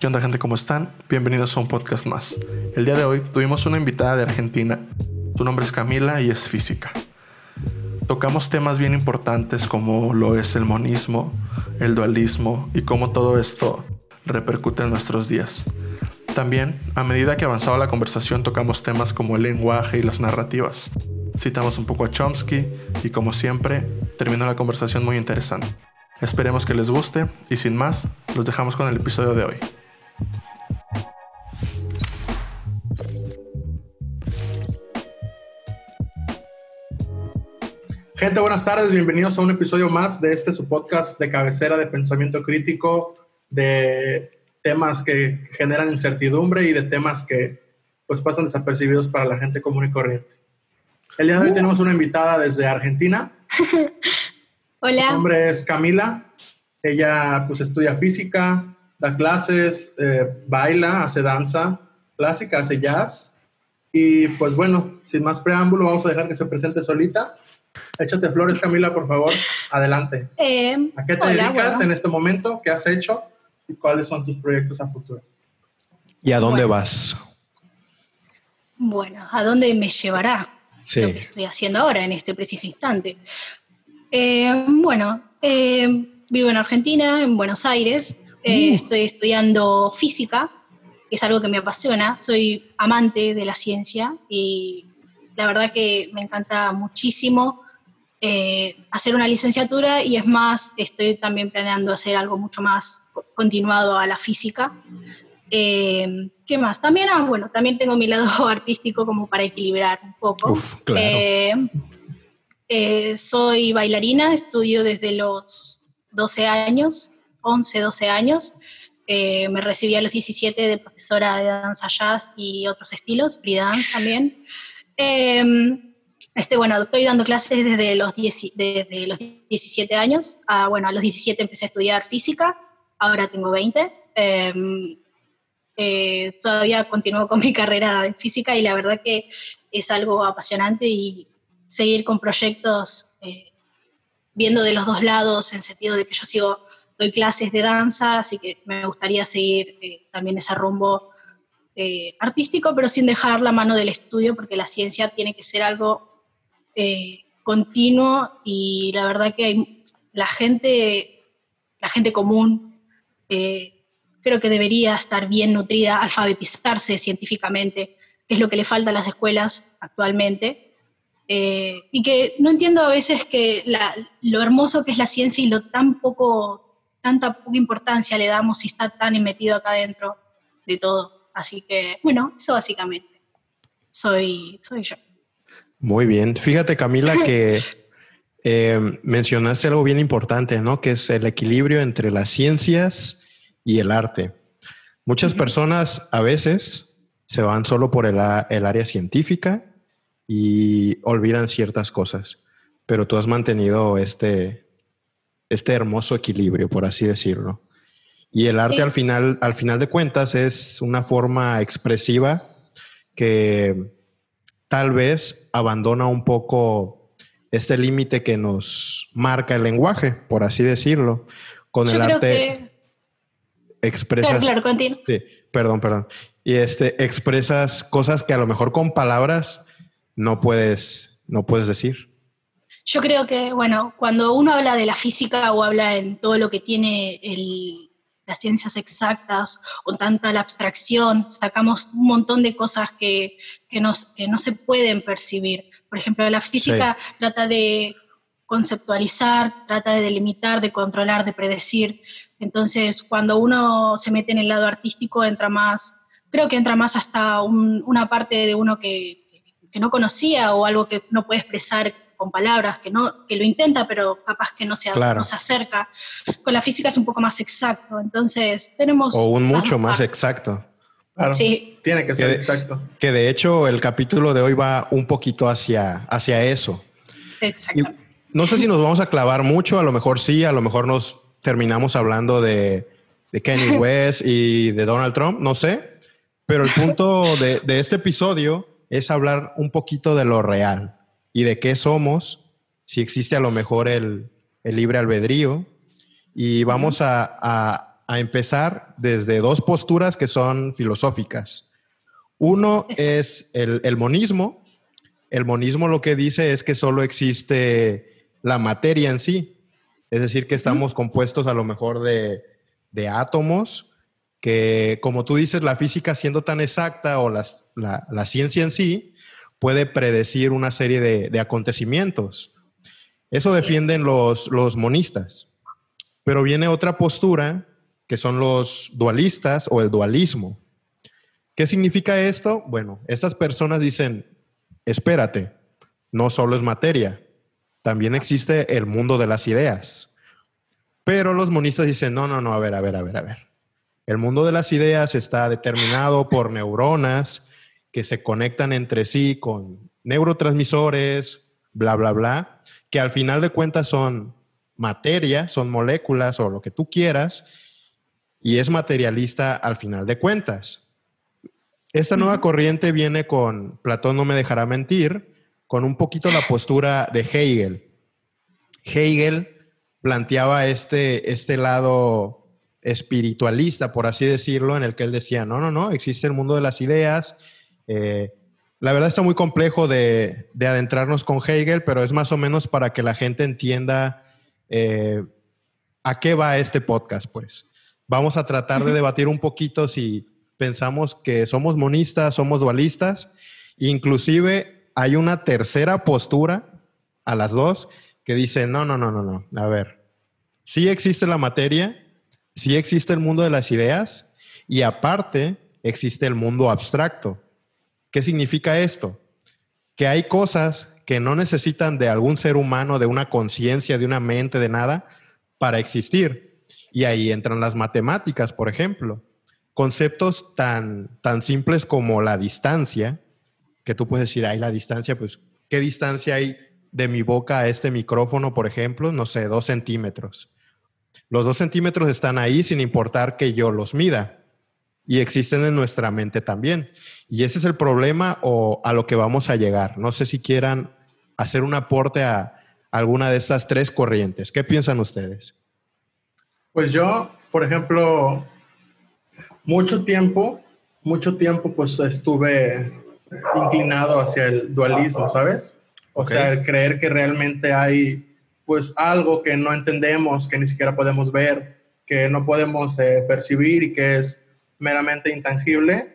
¿Qué onda gente? ¿Cómo están? Bienvenidos a un podcast más. El día de hoy tuvimos una invitada de Argentina. Su nombre es Camila y es física. Tocamos temas bien importantes como lo es el monismo, el dualismo y cómo todo esto repercute en nuestros días. También, a medida que avanzaba la conversación, tocamos temas como el lenguaje y las narrativas. Citamos un poco a Chomsky y como siempre, terminó la conversación muy interesante. Esperemos que les guste y sin más, los dejamos con el episodio de hoy. Gente, buenas tardes, bienvenidos a un episodio más de este su podcast de cabecera de pensamiento crítico, de temas que generan incertidumbre y de temas que pues pasan desapercibidos para la gente común y corriente. El día de hoy uh. tenemos una invitada desde Argentina. Hola. Su nombre es Camila. Ella pues estudia física, da clases, eh, baila, hace danza clásica, hace jazz. Y pues bueno, sin más preámbulo, vamos a dejar que se presente solita. Échate flores, Camila, por favor. Adelante. Eh, ¿A qué te dedicas en este momento? ¿Qué has hecho? ¿Y cuáles son tus proyectos a futuro? ¿Y a dónde vas? Bueno, ¿a dónde me llevará sí. lo que estoy haciendo ahora, en este preciso instante? Eh, bueno, vivo en Argentina, en Buenos Aires. Eh, mm. Estoy estudiando física, que es algo que me apasiona. Soy amante de la ciencia y la verdad que me encanta muchísimo eh, hacer una licenciatura y es más, estoy también planeando hacer algo mucho más continuado a la física. Eh, ¿Qué más? También, ah, bueno, también tengo mi lado artístico como para equilibrar un poco. soy bailarina, estudio desde los 12 años 11, 12 años. Eh, me recibí a los 17 de profesora de danza jazz y otros estilos, free dance también. Em, este, bueno, estoy dando clases desde los, desde los 17 años. A, bueno, a los 17 empecé a estudiar física, ahora tengo 20. Em, eh, todavía continúo con mi carrera en física y la verdad que es algo apasionante y seguir con proyectos eh, viendo de los dos lados, en sentido de que yo sigo doy clases de danza, así que me gustaría seguir eh, también ese rumbo eh, artístico, pero sin dejar la mano del estudio, porque la ciencia tiene que ser algo eh, continuo y la verdad que la gente, la gente común, creo que debería estar bien nutrida, alfabetizarse científicamente, que es lo que le falta a las escuelas actualmente. y que no entiendo a veces que lo hermoso que es la ciencia y lo tan poco tanta poca importancia le damos si está tan metido acá dentro de todo. Así que, bueno, eso básicamente soy, soy yo. Muy bien. Fíjate, Camila, que eh, mencionaste algo bien importante, ¿no? Que es el equilibrio entre las ciencias y el arte. Muchas personas a veces se van solo por el, el área científica y olvidan ciertas cosas, pero tú has mantenido este, este hermoso equilibrio, por así decirlo. Y el arte al, final, al final de cuentas es una forma expresiva que tal vez abandona un poco este límite que nos marca el lenguaje, por así decirlo. Con el arte expresas... Claro, claro, Sí, perdón, perdón. Y este, expresas cosas que a lo mejor con palabras no puedes, no puedes decir. Yo creo que, bueno, cuando uno habla de la física o habla en todo lo que tiene las ciencias exactas o tanta la abstracción, sacamos un montón de cosas que, que, no se pueden percibir. Por ejemplo, la física trata de conceptualizar, trata de delimitar, de controlar, de predecir. Entonces, cuando uno se mete en el lado artístico, entra más, creo que entra más hasta una parte de uno que, que no conocía o algo que no puede expresar con palabras, que, no, que lo intenta, pero capaz que no se, no se acerca. Con la física es un poco más exacto, entonces tenemos... O un mucho más exacto. Claro, sí. Tiene que ser exacto. Que de hecho el capítulo de hoy va un poquito hacia, hacia eso. Exacto. No sé si nos vamos a clavar mucho, a lo mejor sí, a lo mejor nos terminamos hablando de, de Kanye West y de Donald Trump, no sé. Pero el punto de, de este episodio es hablar un poquito de lo real y de qué somos, si existe a lo mejor el, libre albedrío. Y vamos a, a empezar desde dos posturas que son filosóficas. Uno es el, el monismo. El monismo lo que dice es que solo existe la materia en sí. Es decir, que estamos compuestos a lo mejor de, de átomos, que como tú dices, la física siendo tan exacta o las, la, la, ciencia en sí puede predecir una serie de, de acontecimientos. Eso defienden los, los monistas. Pero viene otra postura que son los dualistas o el dualismo. ¿Qué significa esto? Bueno, estas personas dicen, espérate, no solo es materia, también existe el mundo de las ideas. Pero los monistas dicen, no, no, no, a ver, a ver, a ver, a ver. El mundo de las ideas está determinado por neuronas que se conectan entre sí con neurotransmisores, bla, bla, bla, que al final de cuentas son materia, son moléculas o lo que tú quieras, y es materialista al final de cuentas. Esta nueva corriente viene con, Platón no me dejará mentir, con un poquito la postura de Hegel. Hegel planteaba este, este lado espiritualista, por así decirlo, en el que él decía, no, no, no, existe el mundo de las ideas. Eh, la verdad está muy complejo de, de, adentrarnos con Hegel, pero es más o menos para que la gente entienda eh, a qué va este podcast, pues. Vamos a tratar de debatir un poquito si pensamos que somos monistas, somos dualistas. Inclusive hay una tercera postura a las dos que dice, no, no, no, no, no. A ver, sí existe la materia, sí existe el mundo de las ideas y aparte existe el mundo abstracto. ¿Qué significa esto? Que hay cosas que no necesitan de algún ser humano, de una conciencia, de una mente, de nada, para existir y ahí entran las matemáticas, por ejemplo. Conceptos tan, tan simples como la distancia, que tú puedes decir, hay la distancia, pues, ¿qué distancia hay de mi boca a este micrófono, por ejemplo? No sé, dos centímetros. Los dos centímetros están ahí sin importar que yo los mida y existen en nuestra mente también. Y ese es el problema o a lo que vamos a llegar. No sé si quieran hacer un aporte a alguna de estas tres corrientes. ¿Qué piensan ustedes? Pues yo, por ejemplo, mucho tiempo, mucho tiempo pues estuve inclinado hacia el dualismo, ¿sabes? O sea, el creer que realmente hay pues algo que no entendemos, que ni siquiera podemos ver, que no podemos eh, percibir y que es meramente intangible,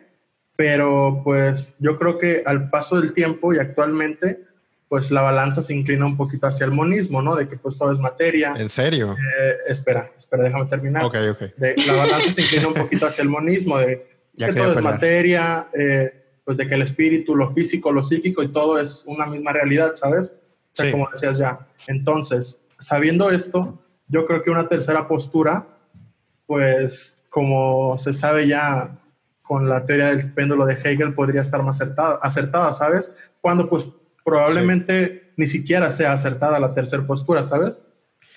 pero pues yo creo que al paso del tiempo y actualmente pues la balanza se inclina un poquito hacia el monismo, ¿no? De que pues todo es materia. ¿En serio? Eh, espera, espera, déjame terminar. Ok, ok. la balanza se inclina un poquito hacia el monismo, de que todo es materia, eh, pues de que el espíritu, lo físico, lo psíquico y todo es una misma realidad, ¿sabes? O sea, como decías ya. Entonces, sabiendo esto, yo creo que una tercera postura, pues como se sabe ya con la teoría del péndulo de Hegel, podría estar más acertada, acertada ¿sabes? Cuando pues probablemente ni siquiera sea acertada la tercera postura, ¿sabes?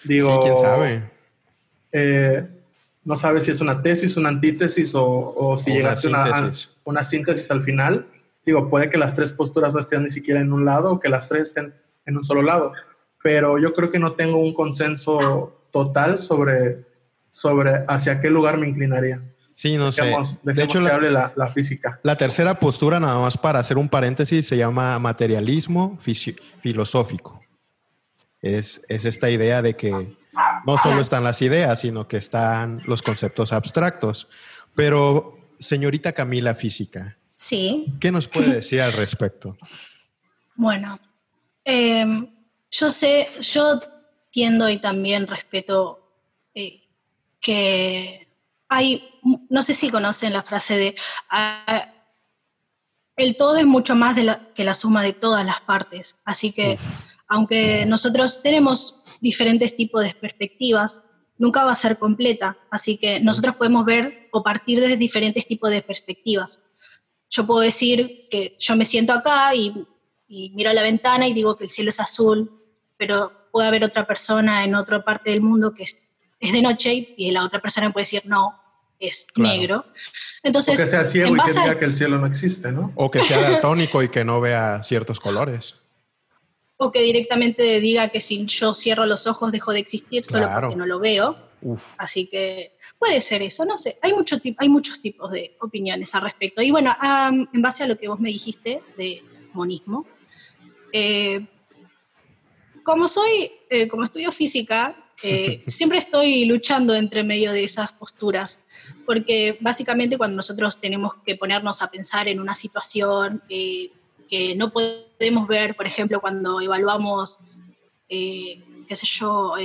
Digo, sí, quién sabe. Eh, no sabes si es una tesis, una antítesis o, o si llegaste a una, una, síntesis al final. Digo, puede que las tres posturas no estén ni siquiera en un lado o que las tres estén en un solo lado. Pero yo creo que no tengo un consenso total sobre, sobre hacia qué lugar me inclinaría. Sí, no sé. de hecho, la, hable la, física. La tercera postura, nada más para hacer un paréntesis, se llama materialismo filosófico. Es, es, esta idea de que no solo están las ideas, sino que están los conceptos abstractos. Pero, señorita Camila Física, sí. ¿qué nos puede decir al respecto? Bueno, em, yo sé, yo tiendo y también respeto eh, que hay, no sé si conocen la frase de, ah, el todo es mucho más que la suma de todas las partes. Así que, aunque nosotros tenemos diferentes tipos de perspectivas, nunca va a ser completa. Así que nosotros podemos ver o partir de diferentes tipos de perspectivas. Yo puedo decir que yo me siento acá y, y miro a la ventana y digo que el cielo es azul, pero puede haber otra persona en otra parte del mundo que es es de noche y la otra persona puede decir no, es negro. Entonces, o que sea ciego y que diga que el cielo no existe, ¿no? O que sea daltónico y que no vea ciertos colores. O que directamente diga que si yo cierro los ojos dejo de existir solo porque no lo veo. Así que puede ser eso, no sé. Hay, mucho, hay muchos tipos de opiniones al respecto. Y bueno, en base a lo que vos me dijiste de monismo, eh, como soy, eh, como estudio física, eh, siempre estoy luchando entre medio de esas posturas, porque básicamente cuando nosotros tenemos que ponernos a pensar en una situación que no podemos ver, por ejemplo, cuando evaluamos, qué sé yo,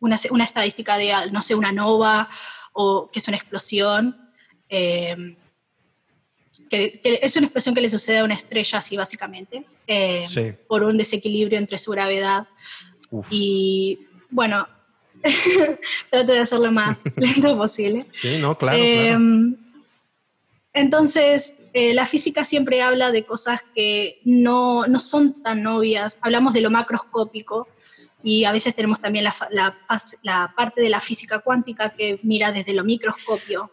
una, una, estadística de, no sé, una nova o que es una explosión, que, es una explosión que le sucede a una estrella así básicamente. Eh, por un desequilibrio entre su gravedad. Y bueno, trato de hacerlo más lento posible. Sí, no, claro. Em, entonces, eh, la física siempre habla de cosas que no, no, son tan obvias. Hablamos de lo macroscópico y a veces tenemos también la, la, la, parte de la física cuántica que mira desde lo microscopio.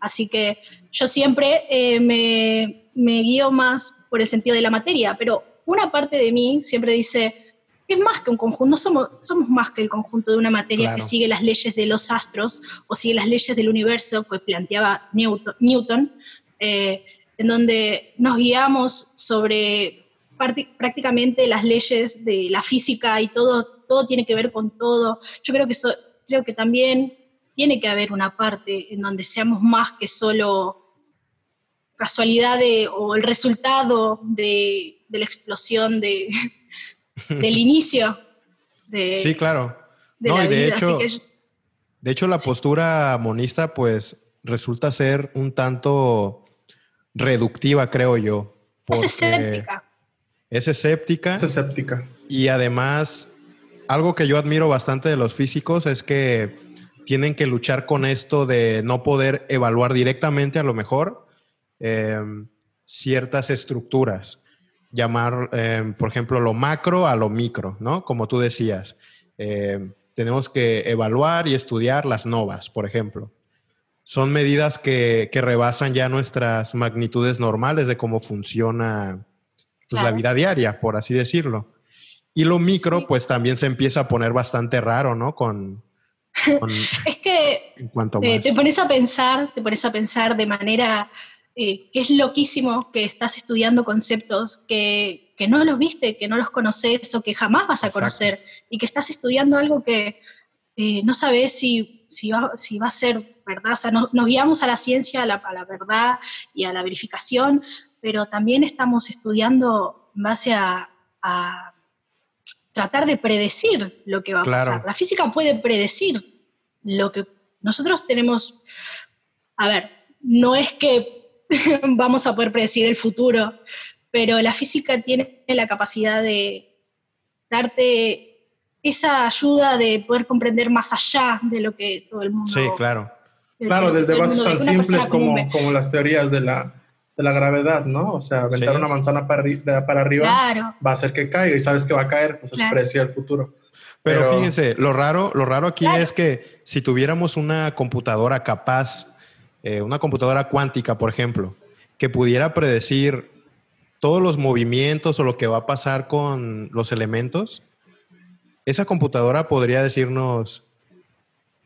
Así que yo siempre eh, me, me guío más por el sentido de la materia, pero una parte de mí siempre dice, es más que un conjunto, no somos, somos más que el conjunto de una materia que sigue las leyes de los astros o sigue las leyes del universo que planteaba Newton, Newton eh, en donde nos guiamos sobre prácticamente las leyes de la física y todo, todo tiene que ver con todo. Yo creo que, creo que también tiene que haber una parte en donde seamos más que solo casualidad o el resultado de, la explosión de, del inicio. De, sí, claro. de, hecho, de hecho, la postura monista, pues, resulta ser un tanto reductiva, creo yo. Es escéptica. Es escéptica. Es escéptica. Y además, algo que yo admiro bastante de los físicos es que tienen que luchar con esto de no poder evaluar directamente a lo mejor Em, ciertas estructuras. Llamar, em, por ejemplo, lo macro a lo micro, ¿no? Como tú decías. Em, tenemos que evaluar y estudiar las novas, por ejemplo. Son medidas que, rebasan ya nuestras magnitudes normales de cómo funciona pues, la vida diaria, por así decirlo. Y lo micro, pues también se empieza a poner bastante raro, ¿no? Con, es que eh, te pones a pensar, te pones a pensar de manera eh, que es loquísimo que estás estudiando conceptos que, que, no los viste, que no los conoces o que jamás vas a conocer y que estás estudiando algo que eh, no sabes si, si, va, si va a ser verdad. O sea, nos, guiamos a la ciencia, a la, a la, verdad y a la verificación, pero también estamos estudiando en base a, a tratar de predecir lo que va a pasar. La física puede predecir lo que nosotros tenemos. A ver, no es que vamos a poder predecir el futuro, pero la física tiene la capacidad de darte esa ayuda de poder comprender más allá de lo que todo el mundo... Sí, claro. Claro, desde bases tan simples como, como las teorías de la, de la gravedad, ¿no? O sea, aventar una manzana para, para arriba va a hacer que caiga y sabes que va a caer, pues claro. es el futuro. Pero, fíjense, lo raro, lo raro aquí es que si tuviéramos una computadora capaz eh, una computadora cuántica, por ejemplo, que pudiera predecir todos los movimientos o lo que va a pasar con los elementos, esa computadora podría decirnos...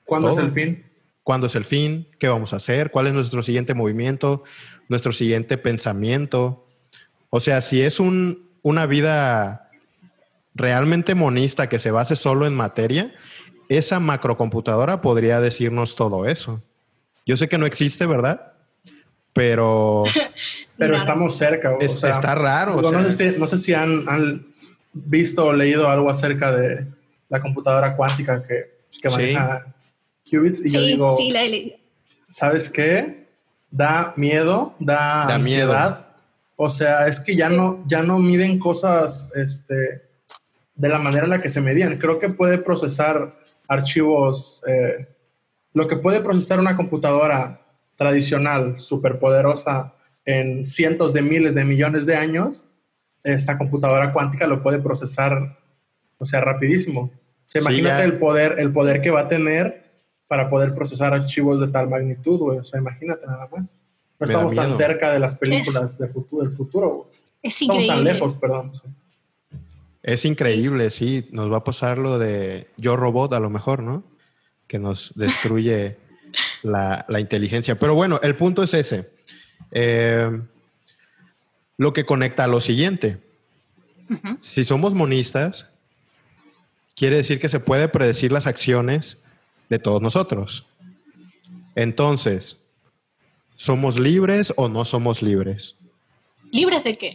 ¿Cuándo es el fin? ¿Cuándo es el fin? ¿Qué vamos a hacer? ¿Cuál es nuestro siguiente movimiento? ¿Nuestro siguiente pensamiento? O sea, si es un, una vida realmente monista que se base solo en materia, esa macrocomputadora podría decirnos todo eso. Yo sé que no existe, ¿verdad? Pero... Pero estamos cerca. O sea, está raro. No, sé si, han, visto o leído algo acerca de la computadora cuántica que, que maneja qubits. Y yo digo, sí, la he leído. ¿Sabes qué? Da miedo, da, ansiedad. O sea, es que ya no, ya no miden cosas este, de la manera en la que se medían. Creo que puede procesar archivos eh, lo que puede procesar una computadora tradicional, superpoderosa, en cientos de miles de millones de años, esta computadora cuántica lo puede procesar, o sea, rapidísimo. O imagínate el poder, el poder que va a tener para poder procesar archivos de tal magnitud, güey. O sea, imagínate nada más. No estamos tan cerca de las películas de futuro, del futuro, Es increíble. Estamos tan lejos, perdón. Es increíble, sí. Nos va a pasar lo de Yo Robot a lo mejor, ¿no? Que nos destruye la, inteligencia. Pero bueno, el punto es ese. Eh, lo que conecta a lo siguiente. Si somos monistas, quiere decir que se puede predecir las acciones de todos nosotros. Entonces, ¿somos libres o no somos libres? ¿Libres de qué?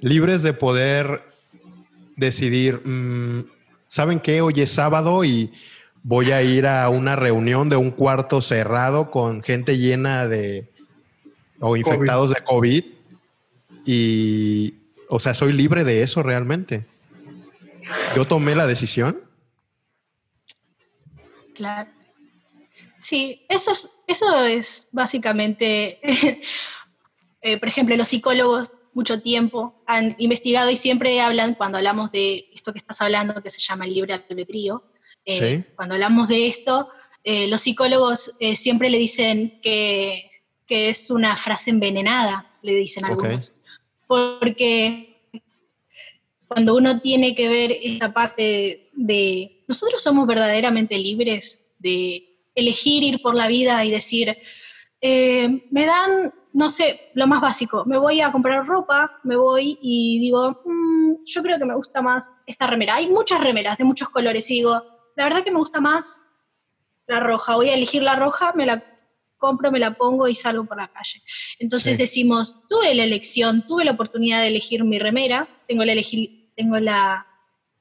Libres de poder decidir, mm, ¿saben qué? Hoy es sábado y voy a ir a una reunión de un cuarto cerrado con gente llena de o infectados de COVID y, o sea, soy libre de eso realmente. Yo tomé la decisión. Claro. Sí, eso es, eso es básicamente, eh, por ejemplo, los psicólogos mucho tiempo han investigado y siempre hablan, cuando hablamos de esto que estás hablando, que se llama el libre albedrío, eh, cuando hablamos de esto, eh, los psicólogos siempre le dicen que, que, es una frase envenenada, le dicen algunos. Porque cuando uno tiene que ver esta parte de, nosotros somos verdaderamente libres de elegir ir por la vida y decir, eh, me dan, no sé, lo más básico, me voy a comprar ropa, me voy y digo, mm, yo creo que me gusta más esta remera. Hay muchas remeras de muchos colores y digo, la verdad que me gusta más la roja, voy a elegir la roja, me la compro, me la pongo y salgo por la calle. Entonces decimos, tuve la elección, tuve la oportunidad de elegir mi remera, tengo la, elegir, tengo la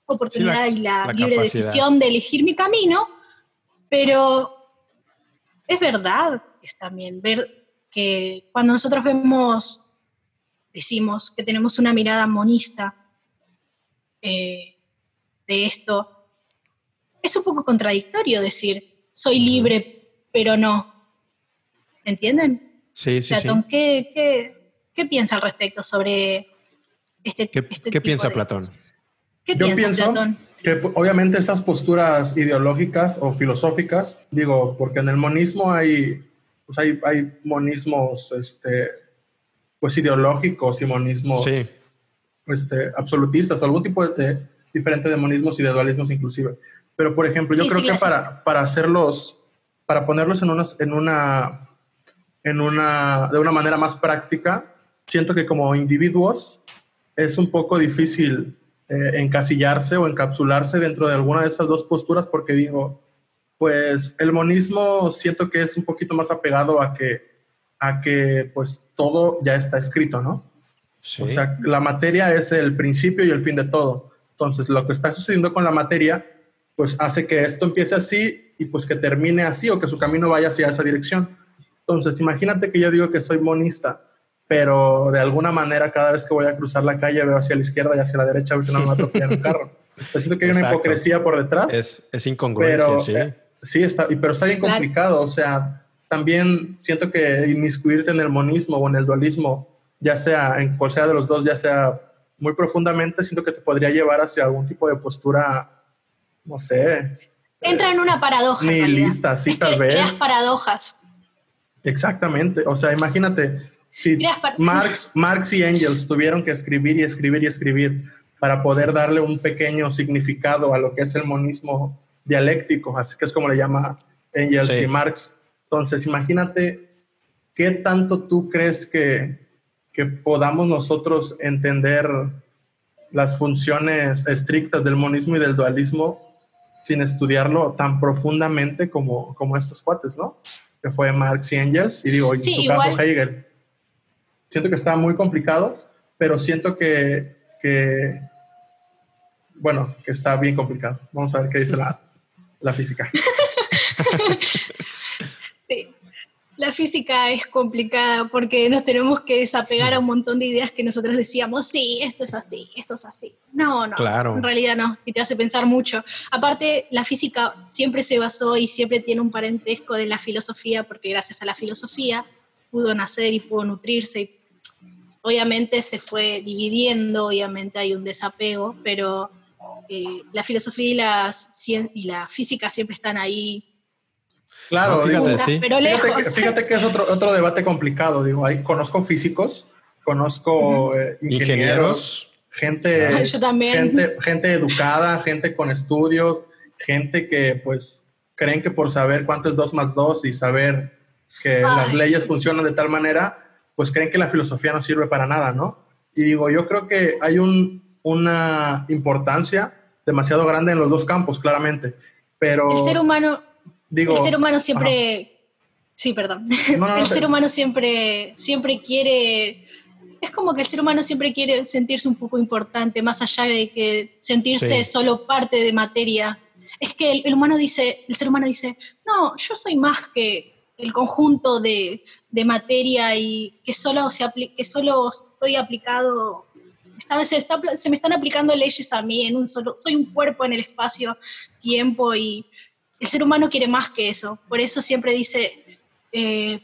oportunidad y la, libre decisión de elegir mi camino, pero es verdad, es también ver que cuando nosotros vemos, decimos que tenemos una mirada monista eh, de esto, es un poco contradictorio decir, soy libre, pero no. ¿Entienden? Sí, sí, Platón, sí. ¿qué, piensa al respecto sobre este, ¿Qué, este ¿qué piensa Platón? ¿Qué Yo pienso que obviamente estas posturas ideológicas o filosóficas, digo, porque en el monismo hay, pues hay, hay monismos este, pues ideológicos y monismos este, absolutistas algún tipo de, diferente de monismos y de dualismos inclusive. Pero, por ejemplo, yo creo que para, para hacerlos, para ponerlos en, unas, en una en una, de una manera más práctica, siento que como individuos es un poco difícil eh, encasillarse o encapsularse dentro de alguna de esas dos posturas porque digo, pues el monismo siento que es un poquito más apegado a que, a que pues todo ya está escrito, ¿no? O sea, la materia es el principio y el fin de todo. Entonces, lo que está sucediendo con la materia, pues hace que esto empiece así y pues que termine así o que su camino vaya hacia esa dirección. Entonces, imagínate que yo digo que soy monista, pero de alguna manera cada vez que voy a cruzar la calle veo hacia la izquierda y hacia la derecha a ver si no me va a atropellar un carro. Pues siento que hay una hipocresía por detrás. Es, es incongruencia, sí. Eh, sí, está, pero está bien complicado. O sea, también siento que inmiscuirte en el monismo o en el dualismo, ya sea en cual sea de los dos, ya sea muy profundamente, siento que te podría llevar hacia algún tipo de postura, no sé. Entra en una paradoja. Ni lista, sí, tal vez. Las paradojas. Exactamente. O sea, imagínate, si Marx, Marx y Engels tuvieron que escribir y escribir y escribir para poder darle un pequeño significado a lo que es el monismo dialéctico, así que es como le llama Engels y Marx. Entonces, imagínate qué tanto tú crees que, que podamos nosotros entender las funciones estrictas del monismo y del dualismo sin estudiarlo tan profundamente como, como estos cuates, ¿no? que fue Marx y Engels, y digo, en su caso Hegel. Siento que está muy complicado, pero siento que, que, bueno, que está bien complicado. Vamos a ver qué dice la, la física. la física es complicada porque nos tenemos que desapegar a un montón de ideas que nosotros decíamos, sí, esto es así, esto es así. No, no, claro. en realidad no, y te hace pensar mucho. Aparte, la física siempre se basó y siempre tiene un parentesco de la filosofía, porque gracias a la filosofía pudo nacer y pudo nutrirse. obviamente se fue dividiendo, obviamente hay un desapego, pero eh, la filosofía y la, y la física siempre están ahí Claro, fíjate, sí. fíjate, que, es otro, otro debate complicado. Digo, ahí conozco físicos, conozco eh, ingenieros, gente, gente, gente educada, gente con estudios, gente que pues creen que por saber cuánto es 2 más 2 y saber que las leyes funcionan de tal manera, pues creen que la filosofía no sirve para nada, ¿no? Y digo, yo creo que hay un, una importancia demasiado grande en los dos campos, claramente. Pero. El ser humano. Digo, el ser humano siempre. Sí, perdón. el ser humano siempre, siempre quiere. Es como que el ser humano siempre quiere sentirse un poco importante, más allá de que sentirse solo parte de materia. Es que el, humano dice, el ser humano dice, no, yo soy más que el conjunto de, de materia y que solo, se que solo estoy aplicado se, se, me están aplicando leyes a mí en un solo, soy un cuerpo en el espacio, tiempo y el ser humano quiere más que eso. Por eso siempre dice, eh,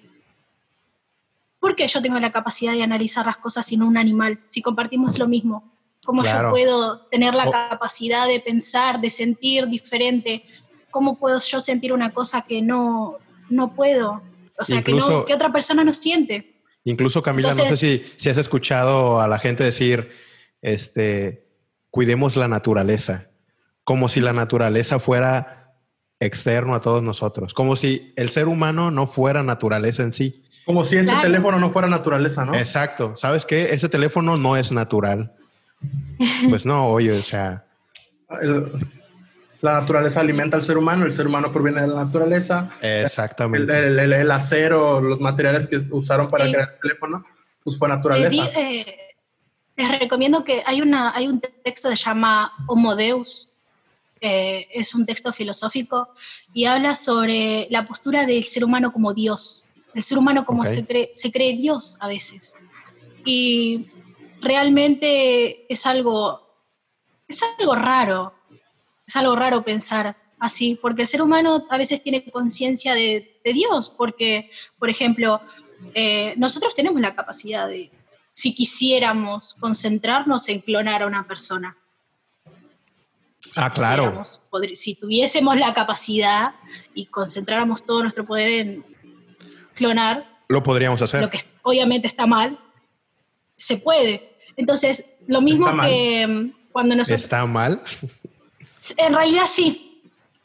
¿por qué yo tengo la capacidad de analizar las cosas sin un animal? Si compartimos lo mismo, ¿cómo yo puedo tener la capacidad de pensar, de sentir diferente? ¿Cómo puedo yo sentir una cosa que no, no puedo? O sea, que, no, que otra persona no siente. Incluso Camila, no sé si, si, has escuchado a la gente decir, este, cuidemos la naturaleza, como si la naturaleza fuera externo a todos nosotros, como si el ser humano no fuera naturaleza en sí. Como si este teléfono no fuera naturaleza, ¿no? Exacto. ¿Sabes qué? Ese teléfono no es natural. Pues no, oye, o sea. la naturaleza alimenta al ser humano, el ser humano proviene de la naturaleza. Exactamente. El, acero, los materiales que usaron para crear el teléfono, pues fue naturaleza. Eh, les recomiendo que hay, una, hay un texto que se llama Homo Deus, es un texto filosófico y habla sobre la postura del ser humano como Dios, el ser humano como se, cree, se cree Dios a veces. Y realmente es algo, es algo raro, es algo raro pensar así, porque el ser humano a veces tiene conciencia de, Dios, porque, por ejemplo, eh, nosotros tenemos la capacidad de, si quisiéramos concentrarnos en clonar a una persona. Ah, claro. si tuviésemos la capacidad y concentráramos todo nuestro poder en clonar, lo podríamos hacer. Lo que obviamente está mal, se puede. Entonces, lo mismo que mm, cuando nosotros... ¿Está mal? En realidad sí.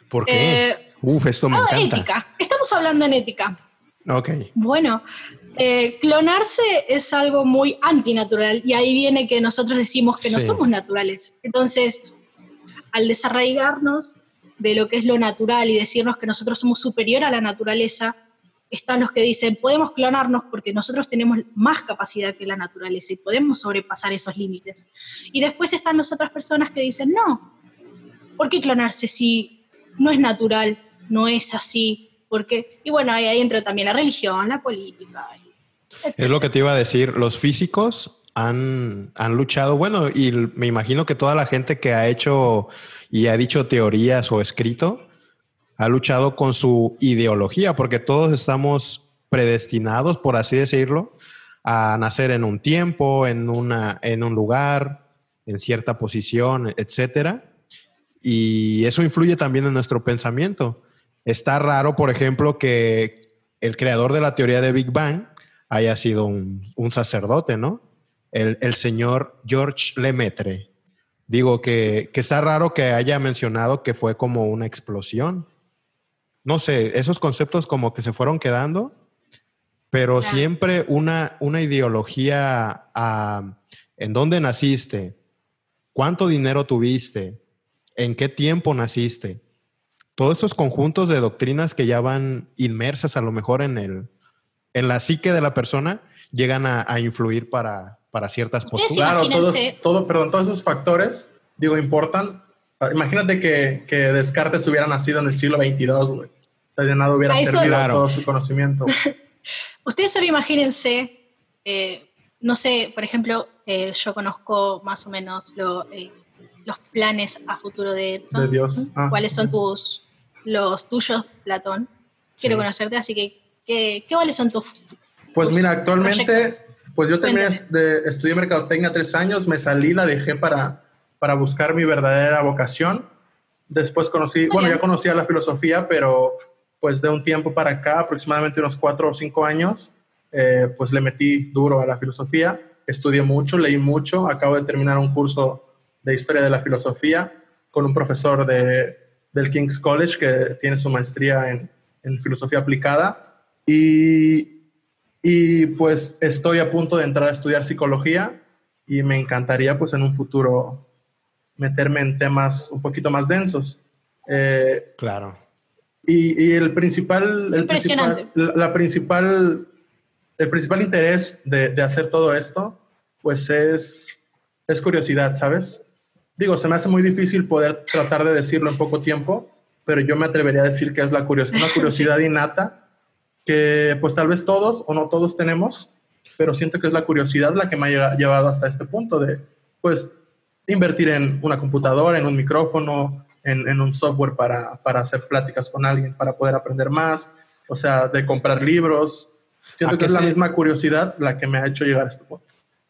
¿Por qué? Eh, Uf, esto me encanta. Ética. Estamos hablando en ética. Ok. Bueno, eh, clonarse es algo muy antinatural y ahí viene que nosotros decimos que no somos naturales. Entonces, al desarraigarnos de lo que es lo natural y decirnos que nosotros somos superior a la naturaleza, están los que dicen, podemos clonarnos porque nosotros tenemos más capacidad que la naturaleza y podemos sobrepasar esos límites. Y después están las otras personas que dicen, no, ¿por qué clonarse si no es natural, no es así? Porque, y bueno, ahí, ahí entra también la religión, la política. Es lo que te iba a decir, los físicos han, han luchado, bueno, y me imagino que toda la gente que ha hecho y ha dicho teorías o escrito, ha luchado con su ideología, porque todos estamos predestinados, por así decirlo, a nacer en un tiempo, en, una, en un lugar, en cierta posición, etcétera. Y eso influye también en nuestro pensamiento. Está raro, por ejemplo, que el creador de la teoría de Big Bang haya sido un, sacerdote, ¿no? El, señor George Lemaitre. Digo que, está raro que haya mencionado que fue como una explosión. No sé, esos conceptos como que se fueron quedando, pero siempre una, una ideología en dónde naciste, cuánto dinero tuviste, en qué tiempo naciste todos esos conjuntos de doctrinas que ya van inmersas a lo mejor en, el, en la psique de la persona, llegan a, influir para, para ciertas posturas. Claro, todos, todo, perdón, todos esos factores, digo, importan. Imagínate que, que Descartes hubiera nacido en el siglo XXII, güey. De nada hubiera servido todo su conocimiento. Ustedes solo imagínense, eh, no sé, por ejemplo, eh, yo conozco más o menos eh, los planes a futuro de Edson. De Dios. Ah. ¿Cuáles son tus, los tuyos, Platón. Quiero conocerte, así que, ¿qué, cuáles son tus... Pues mira, actualmente, pues yo terminé de estudiar mercadotecnia tres años, me salí, la dejé para, para buscar mi verdadera vocación. Después conocí, bueno, ya conocía la filosofía, pero pues de un tiempo para acá, aproximadamente unos cuatro o cinco años, eh, pues le metí duro a la filosofía, estudié mucho, leí mucho, acabo de terminar un curso de historia de la filosofía con un profesor de del King's College, que tiene su maestría en, en filosofía aplicada. Y, y pues estoy a punto de entrar a estudiar psicología y me encantaría pues en un futuro meterme en temas un poquito más densos. Eh, claro. Y, y, el principal, el principal la, principal, el principal interés de, de, hacer todo esto, pues es, es curiosidad, ¿sabes? Digo, se me hace muy difícil poder tratar de decirlo en poco tiempo, pero yo me atrevería a decir que es la curiosidad, una curiosidad innata que pues tal vez todos o no todos tenemos, pero siento que es la curiosidad la que me ha llevado hasta este punto de pues invertir en una computadora, en un micrófono, en, en un software para, para, hacer pláticas con alguien, para poder aprender más, o sea, de comprar libros. Siento que es la misma curiosidad la que me ha hecho llegar a este punto.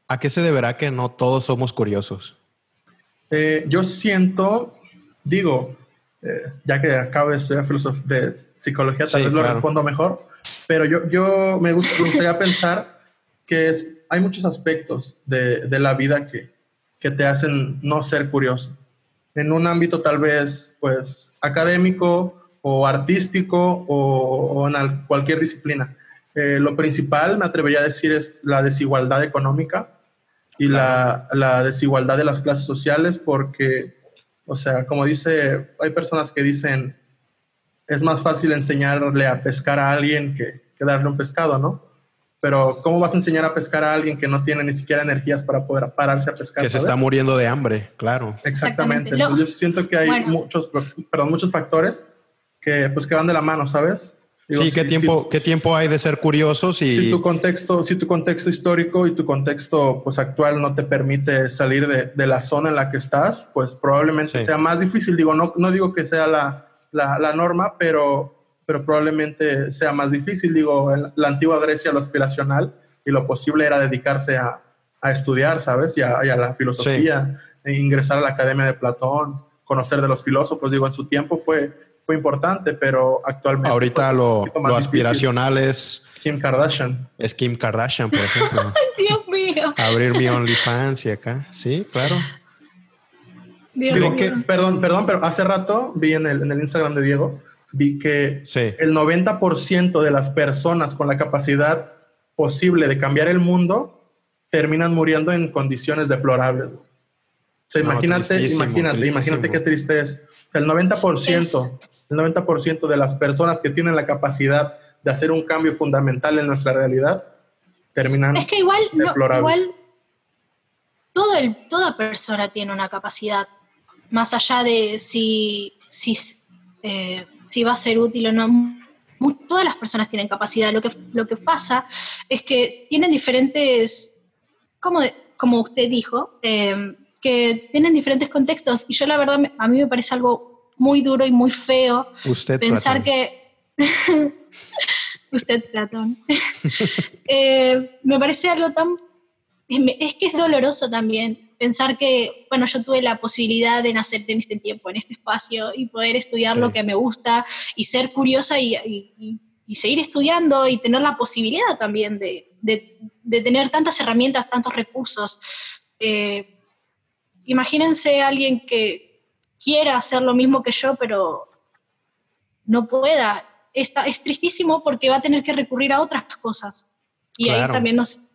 ¿A qué se deberá que no todos somos curiosos? Eh, yo siento, digo, eh, ya que acabo de estudiar filosofía de psicología, tal vez lo respondo mejor, pero yo, yo me, gustaría pensar que es, hay muchos aspectos de, de la vida que, que te hacen no ser curioso. En un ámbito tal vez pues académico o artístico o, en cualquier disciplina. Eh, lo principal, me atrevería a decir, es la desigualdad económica y la, la, desigualdad de las clases sociales, porque, o sea, como dice, hay personas que dicen, es más fácil enseñarle a pescar a alguien que, que darle un pescado, ¿no? Pero ¿cómo vas a enseñar a pescar a alguien que no tiene ni siquiera energías para poder pararse a pescar? Que se está muriendo de hambre, claro. Exactamente. Entonces yo siento que hay muchos, perdón, muchos factores que, pues, que van de la mano, ¿sabes? sí, ¿qué, tiempo, ¿qué tiempo hay de ser curiosos? Y... Si, tu contexto, si tu contexto histórico y tu contexto pues, actual no te permite salir de, de la zona en la que estás, pues probablemente sea más difícil. Digo, no, no digo que sea la, la, la norma, pero pero probablemente sea más difícil. Digo, en la antigua Grecia lo aspiracional y lo posible era dedicarse a, a estudiar, ¿sabes? Y a, la filosofía, e ingresar a la Academia de Platón, conocer de los filósofos. Digo, en su tiempo fue, fue importante, pero actualmente... Ahorita lo, lo aspiracional es... Kim Kardashian. Es Kim Kardashian, por ejemplo. Dios mío. Abrir mi OnlyFans y acá. Sí, claro. Digo que, perdón, perdón, pero hace rato vi en el, en el Instagram de Diego vi que el 90% de las personas con la capacidad posible de cambiar el mundo terminan muriendo en condiciones deplorables. O sea, imagínate, imagínate, imagínate qué triste es. El 90%, el 90% de las personas que tienen la capacidad de hacer un cambio fundamental en nuestra realidad terminan Es que igual, igual todo el, toda persona tiene una capacidad, más allá de si, si eh, si va a ser útil o no. Todas las personas tienen capacidad. Lo que, lo que pasa es que tienen diferentes, como, como usted dijo, eh, que tienen diferentes contextos. Y yo la verdad, a mí me parece algo muy duro y muy feo usted, pensar que... usted, Platón. Eh, me parece algo tan... Es que es doloroso también pensar que, bueno, yo tuve la posibilidad de nacer en este tiempo, en este espacio, y poder estudiar lo que me gusta y ser curiosa y, seguir estudiando y tener la posibilidad también de, tener tantas herramientas, tantos recursos. Eh, imagínense a alguien que quiera hacer lo mismo que yo, pero no pueda. Está, es tristísimo porque va a tener que recurrir a otras cosas. Y ahí también nos,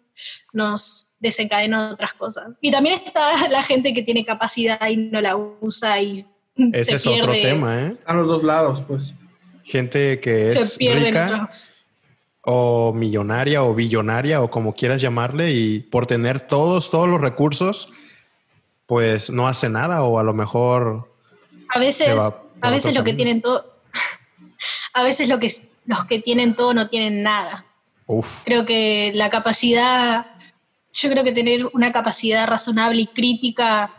nos desencadena otras cosas. Y también está la gente que tiene capacidad y no la usa y Ese es otro tema, ¿eh? Están los dos lados, pues. Gente que es rica o millonaria o billonaria o como quieras llamarle y por tener todos, todos los recursos, pues no hace nada o a lo mejor... A veces, a veces lo que tienen todo... a veces lo que, los que tienen todo no tienen nada. Creo que la capacidad, yo creo que tener una capacidad razonable y crítica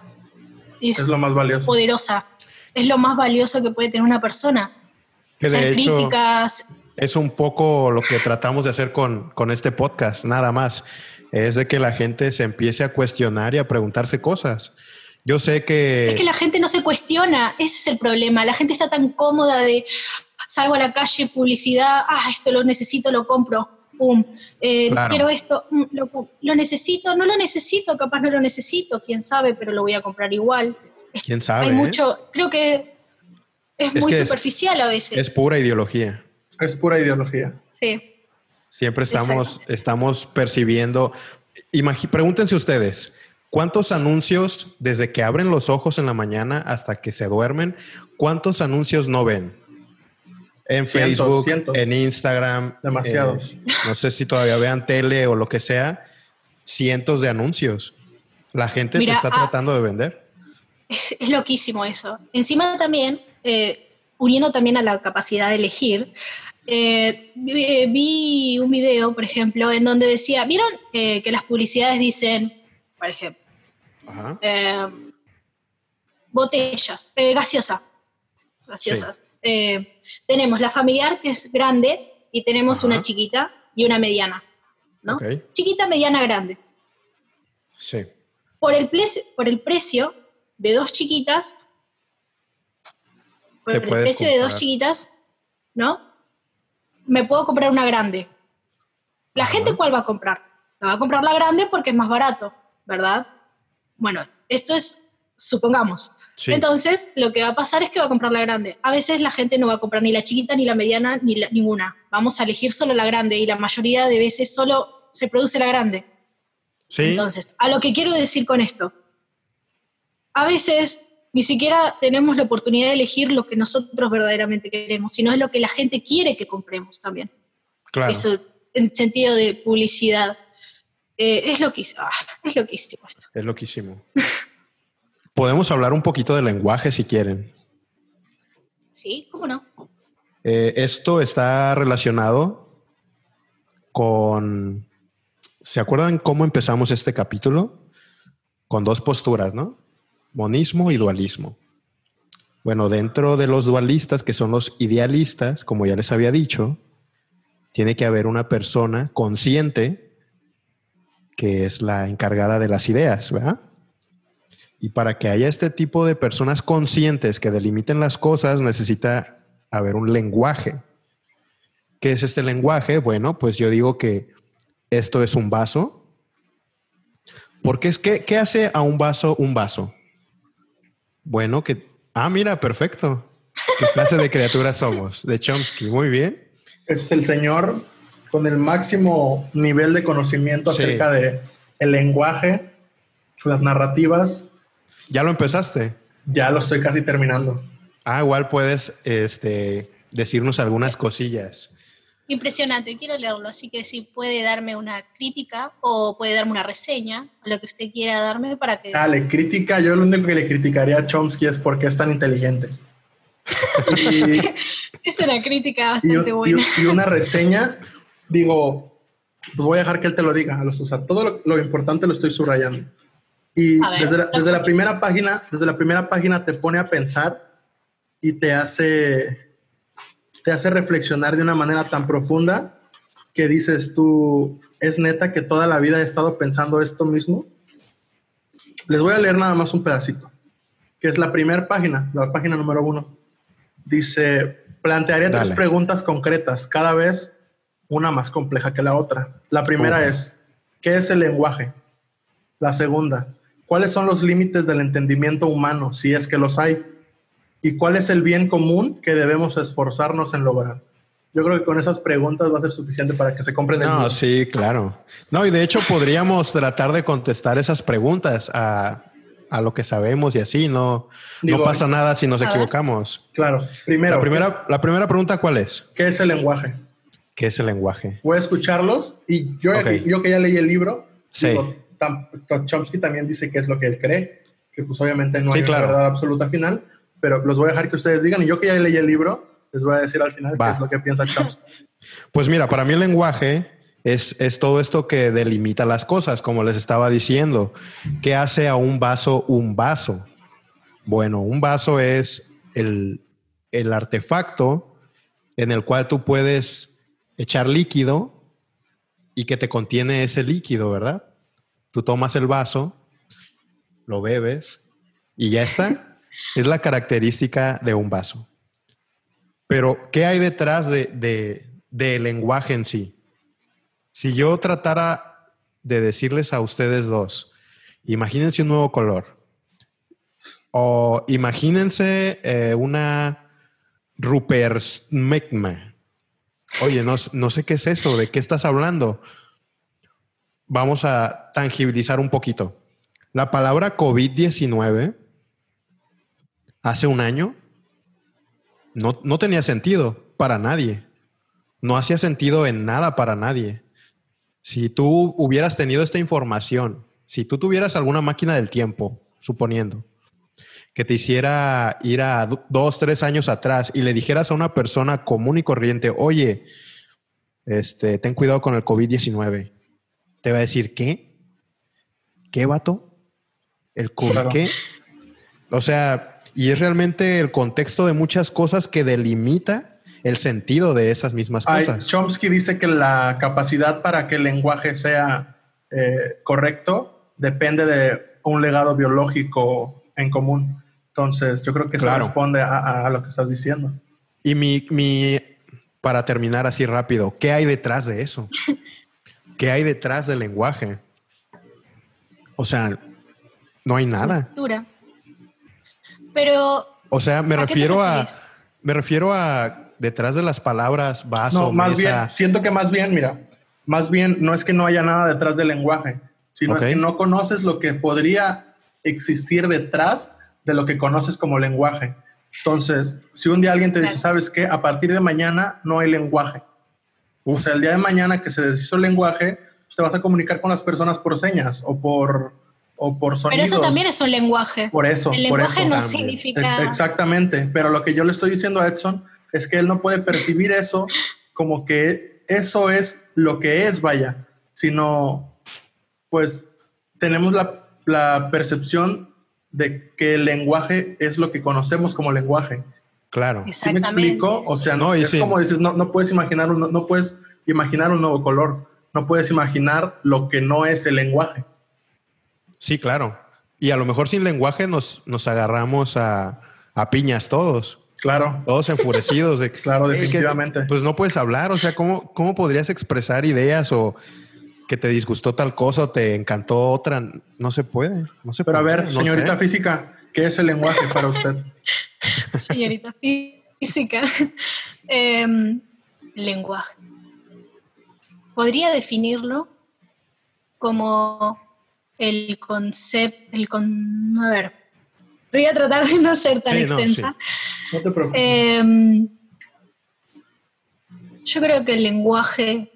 es, lo más valioso. Poderosa. Es lo más valioso que puede tener una persona. Que de críticas. Es un poco lo que tratamos de hacer con, con este podcast, nada más. Es de que la gente se empiece a cuestionar y a preguntarse cosas. Yo sé que... Es que la gente no se cuestiona, ese es el problema. La gente está tan cómoda de salgo a la calle, publicidad, ah, esto lo necesito, lo compro pum, eh, quiero esto, mm, lo, necesito, no lo necesito, capaz no lo necesito, quién sabe, pero lo voy a comprar igual. ¿Quién sabe? Hay mucho, creo que es, Es muy que es- superficial a veces. Es pura ideología. Es pura ideología. Sí. Siempre estamos, estamos percibiendo. Pregúntense ustedes, ¿cuántos anuncios desde que abren los ojos en la mañana hasta que se duermen, cuántos anuncios no ven? En Cientos, Facebook, cientos. en Instagram. Demasiados. eh, no sé si todavía vean tele o lo que sea. Cientos de anuncios. La gente Mira, te está ah, tratando de vender. Es, es loquísimo eso. Encima también, eh, uniendo también a la capacidad de elegir, eh, vi, un video, por ejemplo, en donde decía, ¿vieron eh, que las publicidades dicen, por ejemplo, Ajá. eh, botellas, eh, gaseosa, gaseosas? Eh, tenemos la familiar que es grande y tenemos Ajá. una chiquita y una mediana, ¿no? Chiquita, mediana, grande. Sí. por el, ple- por el precio de dos chiquitas, por el precio de dos chiquitas, ¿no? Me puedo comprar una grande. ¿La Ajá. gente cuál va a comprar? La va a comprar la grande porque es más barato, ¿verdad? Bueno, esto es, supongamos. Sí. Entonces, lo que va a pasar es que va a comprar la grande. A veces la gente no va a comprar ni la chiquita, ni la mediana, ni la- ninguna. Vamos a elegir solo la grande y la mayoría de veces solo se produce la grande. Sí. Entonces, a lo que quiero decir con esto, a veces ni siquiera tenemos la oportunidad de elegir lo que nosotros verdaderamente queremos, sino es lo que la gente quiere que compremos también. claro. Eso en sentido de publicidad. Eh, es loquísimo. Ah, es loquísimo esto. Es loquísimo. Podemos hablar un poquito de lenguaje si quieren. ¿Sí? ¿Cómo no? Eh, esto está relacionado con... ¿Se acuerdan cómo empezamos este capítulo? Con dos posturas, ¿no? Monismo y dualismo. Bueno, dentro de los dualistas, que son los idealistas, como ya les había dicho, tiene que haber una persona consciente que es la encargada de las ideas, ¿verdad? Y para que haya este tipo de personas conscientes que delimiten las cosas, necesita haber un lenguaje. ¿Qué es este lenguaje? Bueno, pues yo digo que esto es un vaso. Porque es que, ¿qué hace a un vaso un vaso? Bueno, que... Ah, mira, perfecto. ¿Qué clase de criaturas somos? De Chomsky, muy bien. Es el señor con el máximo nivel de conocimiento Sí. acerca de el lenguaje, las narrativas. ¿Ya lo empezaste? Ya lo estoy casi terminando. Ah, igual puedes este, decirnos algunas cosillas. Impresionante, quiero leerlo, así que si puede darme una crítica o puede darme una reseña, lo que usted quiera darme para que... Dale, crítica. Yo lo único que le criticaría a Chomsky es porque es tan inteligente. Y, Es una crítica bastante y- buena. y una reseña, digo, pues voy a dejar que él te lo diga. O sea, todo lo, lo importante lo estoy subrayando. Y ver, desde, la, desde la primera página, desde la primera página te pone a pensar y te hace, te hace reflexionar de una manera tan profunda que dices tú, ¿es neta que toda la vida he estado pensando esto mismo? Les voy a leer nada más un pedacito, que es la primera página, la página número uno. Dice, plantearé tres Dale. preguntas concretas, cada vez una más compleja que la otra. La primera Uf. es, ¿qué es el lenguaje? La segunda, ¿cuáles son los límites del entendimiento humano, si es que los hay? ¿Y cuál es el bien común que debemos esforzarnos en lograr? Yo creo que con esas preguntas va a ser suficiente para que se compren el No, sí, claro. No, y de hecho podríamos tratar de contestar esas preguntas a, a lo que sabemos y así. No, Digo, no pasa nada si nos equivocamos. Claro. Primero, La primera, la primera pregunta, ¿cuál es? ¿qué es el lenguaje? ¿Qué es el lenguaje? Voy a escucharlos y yo, Ok. yo que ya leí el libro, Sí. digo, Chomsky también dice que es lo que él cree, que pues obviamente no Sí, hay claro. una verdad absoluta final, pero los voy a dejar que ustedes digan y yo que ya leí el libro, les voy a decir al final Va. qué es lo que piensa Chomsky. Pues mira, para mí el lenguaje es, es todo esto que delimita las cosas, como les estaba diciendo. ¿Qué hace a un vaso un vaso? Bueno, un vaso es el, el artefacto en el cual tú puedes echar líquido y que te contiene ese líquido, ¿verdad? Tú tomas el vaso, lo bebes y ya está. es la característica de un vaso. Pero, ¿qué hay detrás de, de- del lenguaje en sí? Si yo tratara de decirles a ustedes dos, imagínense un nuevo color. O imagínense eh, una, Rupersmegma. Oye, no, no sé qué es eso, ¿de qué estás hablando? Vamos a tangibilizar un poquito. La palabra COVID-19 hace un año no, no tenía sentido para nadie. No hacía sentido en nada para nadie. Si tú hubieras tenido esta información, si tú tuvieras alguna máquina del tiempo, suponiendo, que te hiciera ir a dos, tres años atrás y le dijeras a una persona común y corriente, oye, este, ten cuidado con el COVID-19, te va a decir, ¿qué? ¿Qué vato? ¿El COVID qué? O sea, y es realmente el contexto de muchas cosas que delimita el sentido de esas mismas cosas. Chomsky dice que la capacidad para que el lenguaje sea eh, correcto depende de un legado biológico en común. Entonces, yo creo que eso responde a, lo que estás diciendo. Y mi, mi, para terminar así rápido, ¿qué hay detrás de eso? ¿Qué hay detrás del lenguaje? O sea, no hay nada. Pero. O sea, me refiero a. Me refiero a detrás de las palabras vaso. No, más bien, siento que más bien, mira, más bien no es que no haya nada detrás del lenguaje, sino es que no conoces lo que podría existir detrás de lo que conoces como lenguaje. Entonces, si un día alguien te dice, ¿sabes qué? A partir de mañana no hay lenguaje. O sea, el día de mañana que se deshizo el lenguaje, pues te vas a comunicar con las personas por señas o por, o por sonidos. Pero eso también es un lenguaje. Por eso. El lenguaje no significa. Exactamente. Pero lo que yo le estoy diciendo a Edson es que él no puede percibir eso como que eso es lo que es, vaya, sino pues tenemos la, la percepción de que el lenguaje es lo que conocemos como lenguaje. Claro. ¿Sí me explico? O sea, no, es como dices, no, no puedes imaginar un, no puedes imaginar un nuevo color, no puedes imaginar lo que no es el lenguaje. Sí, claro. Y a lo mejor sin lenguaje nos, nos agarramos a, a piñas todos. Claro. Todos enfurecidos. De, claro, definitivamente. pues no puedes hablar. O sea, ¿cómo, ¿cómo podrías expresar ideas o que te disgustó tal cosa o te encantó otra, no se puede. No se Pero a ver, señorita física, ¿qué es el lenguaje para usted? señorita física, em, lenguaje. Podría definirlo como el concepto, el con, a ver, voy a tratar de no ser tan extensa. No, te preocupes. Em, yo creo que el lenguaje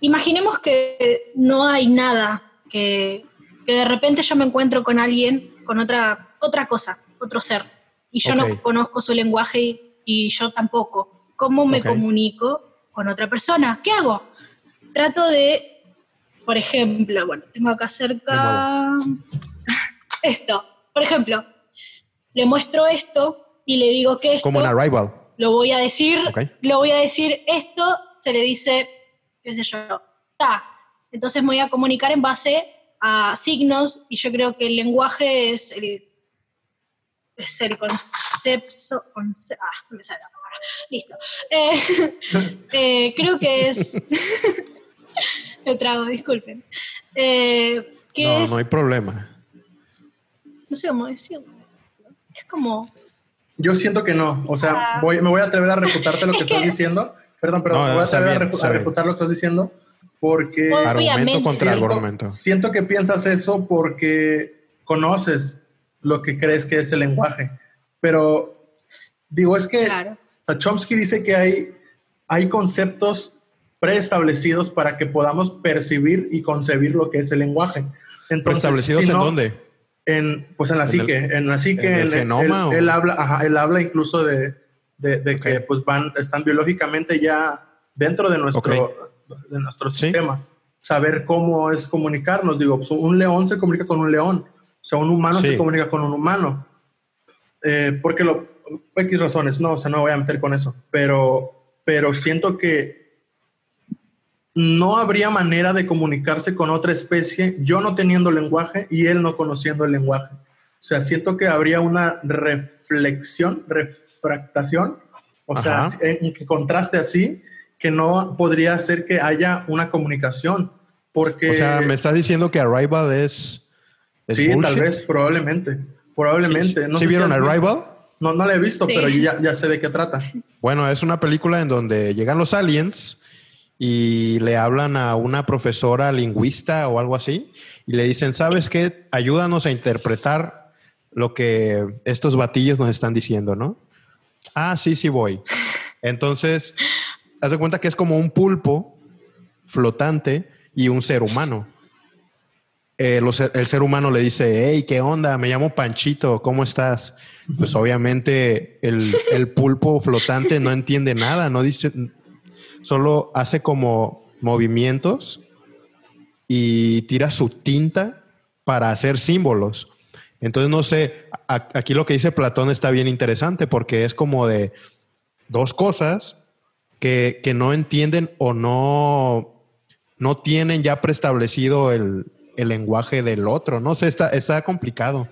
imaginemos que no hay nada, que, de repente yo me encuentro con alguien, con otra, otra cosa, otro ser, y yo no conozco su lenguaje y, yo tampoco. ¿Cómo me comunico con otra persona? ¿Qué hago? Trato de, por ejemplo, bueno, tengo acá cerca esto. Por ejemplo, le muestro esto y le digo que esto... Como un arrival. Lo voy a decir, lo voy a decir, esto se le dice qué sé yo, ta. Entonces me voy a comunicar en base a signos y yo creo que el lenguaje es el, es el concepto, ah, me sale la listo. Eh, eh, creo que es, lo trago, disculpen. Eh, no, no hay problema. No sé cómo decirlo. Es como... Yo siento que no, o sea, ah. voy, me voy a atrever a refutarte lo que, estás diciendo, Perdón, perdón, voy a, refutar lo que estás diciendo porque argumento contra siento, argumento. siento que piensas eso porque conoces lo que crees que es el lenguaje. Pero digo, es que Chomsky dice que hay, hay conceptos preestablecidos para que podamos percibir y concebir lo que es el lenguaje. Entonces, ¿Preestablecidos en dónde? En, pues en la psique. En, la psique. ¿En el él, habla, él habla incluso de, de, que pues van, están biológicamente ya dentro de nuestro, de nuestro sistema. Saber cómo es comunicarnos. Digo, pues, un león se comunica con un león. O sea, un humano se comunica con un humano. Eh, porque lo, X razones, no, o sea, no voy a meter con eso. Pero, pero siento que no habría manera de comunicarse con otra especie, yo no teniendo lenguaje y él no conociendo el lenguaje. O sea, siento que habría una reflexión, fractación, o sea, en contraste así, que no podría ser que haya una comunicación, porque... O sea, me estás diciendo que Arrival es... sí, tal vez, probablemente, probablemente. ¿Sí, vieron Arrival? No, no la he visto, pero ya, ya sé de qué trata. Bueno, es una película en donde llegan los aliens y le hablan a una profesora lingüista o algo así y le dicen, ¿sabes qué? Ayúdanos a interpretar lo que estos batillos nos están diciendo, ¿no? Ah, sí, sí voy. Entonces, haz de cuenta que es como un pulpo flotante y un ser humano. Eh, el ser humano le dice, hey, ¿qué onda? Me llamo Panchito, ¿cómo estás? Pues obviamente el, el pulpo flotante no entiende nada, no dice, solo hace como movimientos y tira su tinta para hacer símbolos. Entonces, no sé, aquí lo que dice Platón está bien interesante porque es como de dos cosas que, no entienden o no, no tienen ya preestablecido el, lenguaje del otro. No sé, está, está complicado.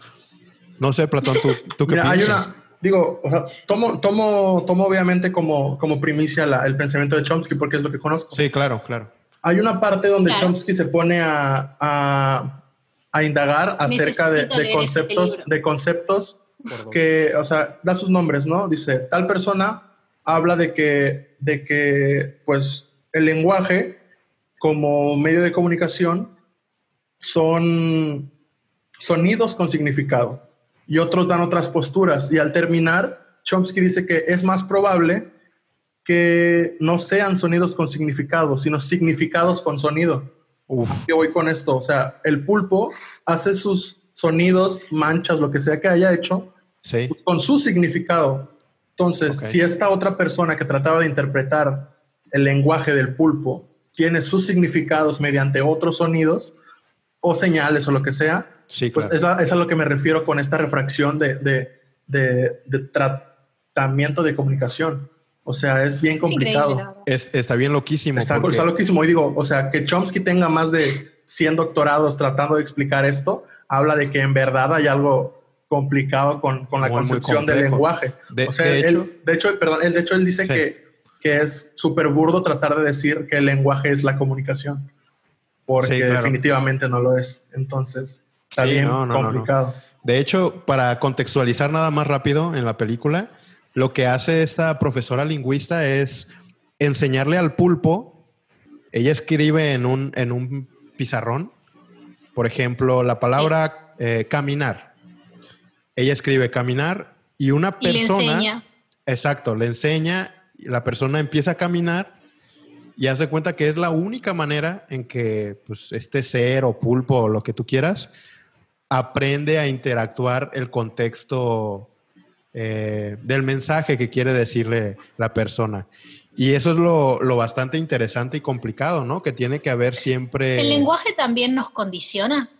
No sé, Platón, ¿tú, qué piensas? Hay una, digo, tomo, tomo, tomo obviamente como, como primicia el pensamiento de Chomsky porque es lo que conozco. Sí, claro, claro. Hay una parte donde Chomsky se pone a, a, indagar acerca de, conceptos, de conceptos que, o sea, da sus nombres, ¿no? Dice, tal persona habla de que, de que, pues, el lenguaje como medio de comunicación son sonidos con significado y otros dan otras posturas. Y al terminar, Chomsky dice que es más probable que no sean sonidos con significado, sino significados con sonido. Uf. ¿Qué voy con esto? O sea, el pulpo hace sus sonidos, manchas, lo que sea que haya hecho, pues, con su significado. Entonces, si esta otra persona que trataba de interpretar el lenguaje del pulpo tiene sus significados mediante otros sonidos o señales o lo que sea, Sí, pues es, a, lo que me refiero con esta refracción de, de, de, tratamiento de comunicación. O sea, es bien complicado. está bien loquísimo. Está, loquísimo. Y digo, o sea, que Chomsky tenga más de 100 doctorados tratando de explicar esto, habla de que en verdad hay algo complicado con, con la concepción del lenguaje. De, o sea, de hecho, él, de hecho, perdón, él, de hecho, él dice que, que es súper burdo tratar de decir que el lenguaje es la comunicación, porque definitivamente no lo es. Entonces, Está bien complicado. de hecho, para contextualizar nada más rápido en la película, lo que hace esta profesora lingüista es enseñarle al pulpo. Ella escribe en un, en un pizarrón, por ejemplo, la palabra eh, caminar. Ella escribe caminar y una persona. le enseña. Exacto, le enseña, y la persona empieza a caminar y hace cuenta que es la única manera en que pues, este ser o pulpo o lo que tú quieras aprende a interactuar el contexto eh, del mensaje que quiere decirle la persona. Y eso es lo, bastante interesante y complicado, ¿no? Que tiene que haber siempre... El lenguaje también nos condiciona,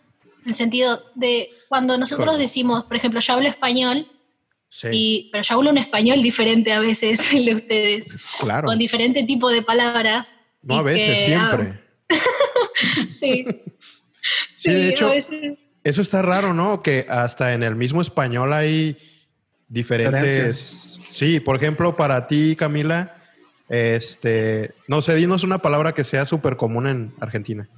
en el sentido de cuando nosotros decimos, por ejemplo, yo hablo español, y, pero yo hablo un español diferente a veces el de ustedes, claro. con diferente tipo de palabras. No, a veces, siempre. sí. sí, de hecho, a veces eso está raro, ¿no? Que hasta en el mismo español hay diferentes. Sí, por ejemplo, para ti, Camila, este, no sé, dinos una palabra que sea súper común en Argentina.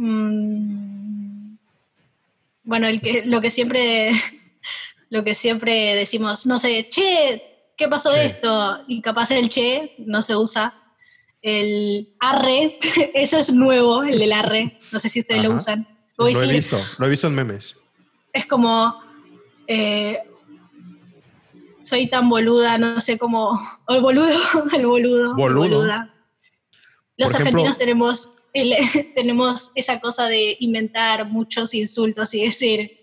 Mm, bueno, el que, lo que siempre, lo que siempre decimos, no sé, che, ¿qué pasó esto? Y capaz el che no se usa. El arre, eso es nuevo, el del arre. No sé si ustedes lo usan. lo he visto, lo he visto en memes. Es como, eh, soy tan boluda, no sé cómo, el boludo, el boludo, boluda. Los argentinos tenemos, tenemos esa cosa de inventar muchos insultos y decir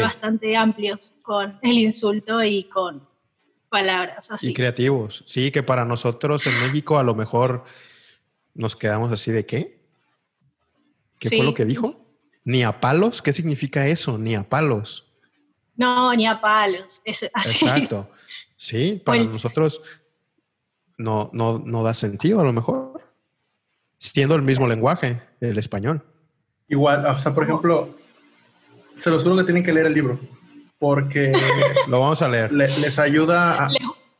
bastante amplios con el insulto y con palabras así. Y creativos. Sí, que para nosotros en México a lo mejor nos quedamos así de qué. ¿Qué fue lo que dijo? ¿Ni a palos? ¿Qué significa eso? Ni a palos. No, ni a palos. Exacto. Sí, para nosotros no, no, no da sentido a lo mejor. Siendo el mismo lenguaje, el español. Igual, o sea, por ejemplo, se los juro que tienen que leer el libro porque lo vamos a leer. les ayuda a,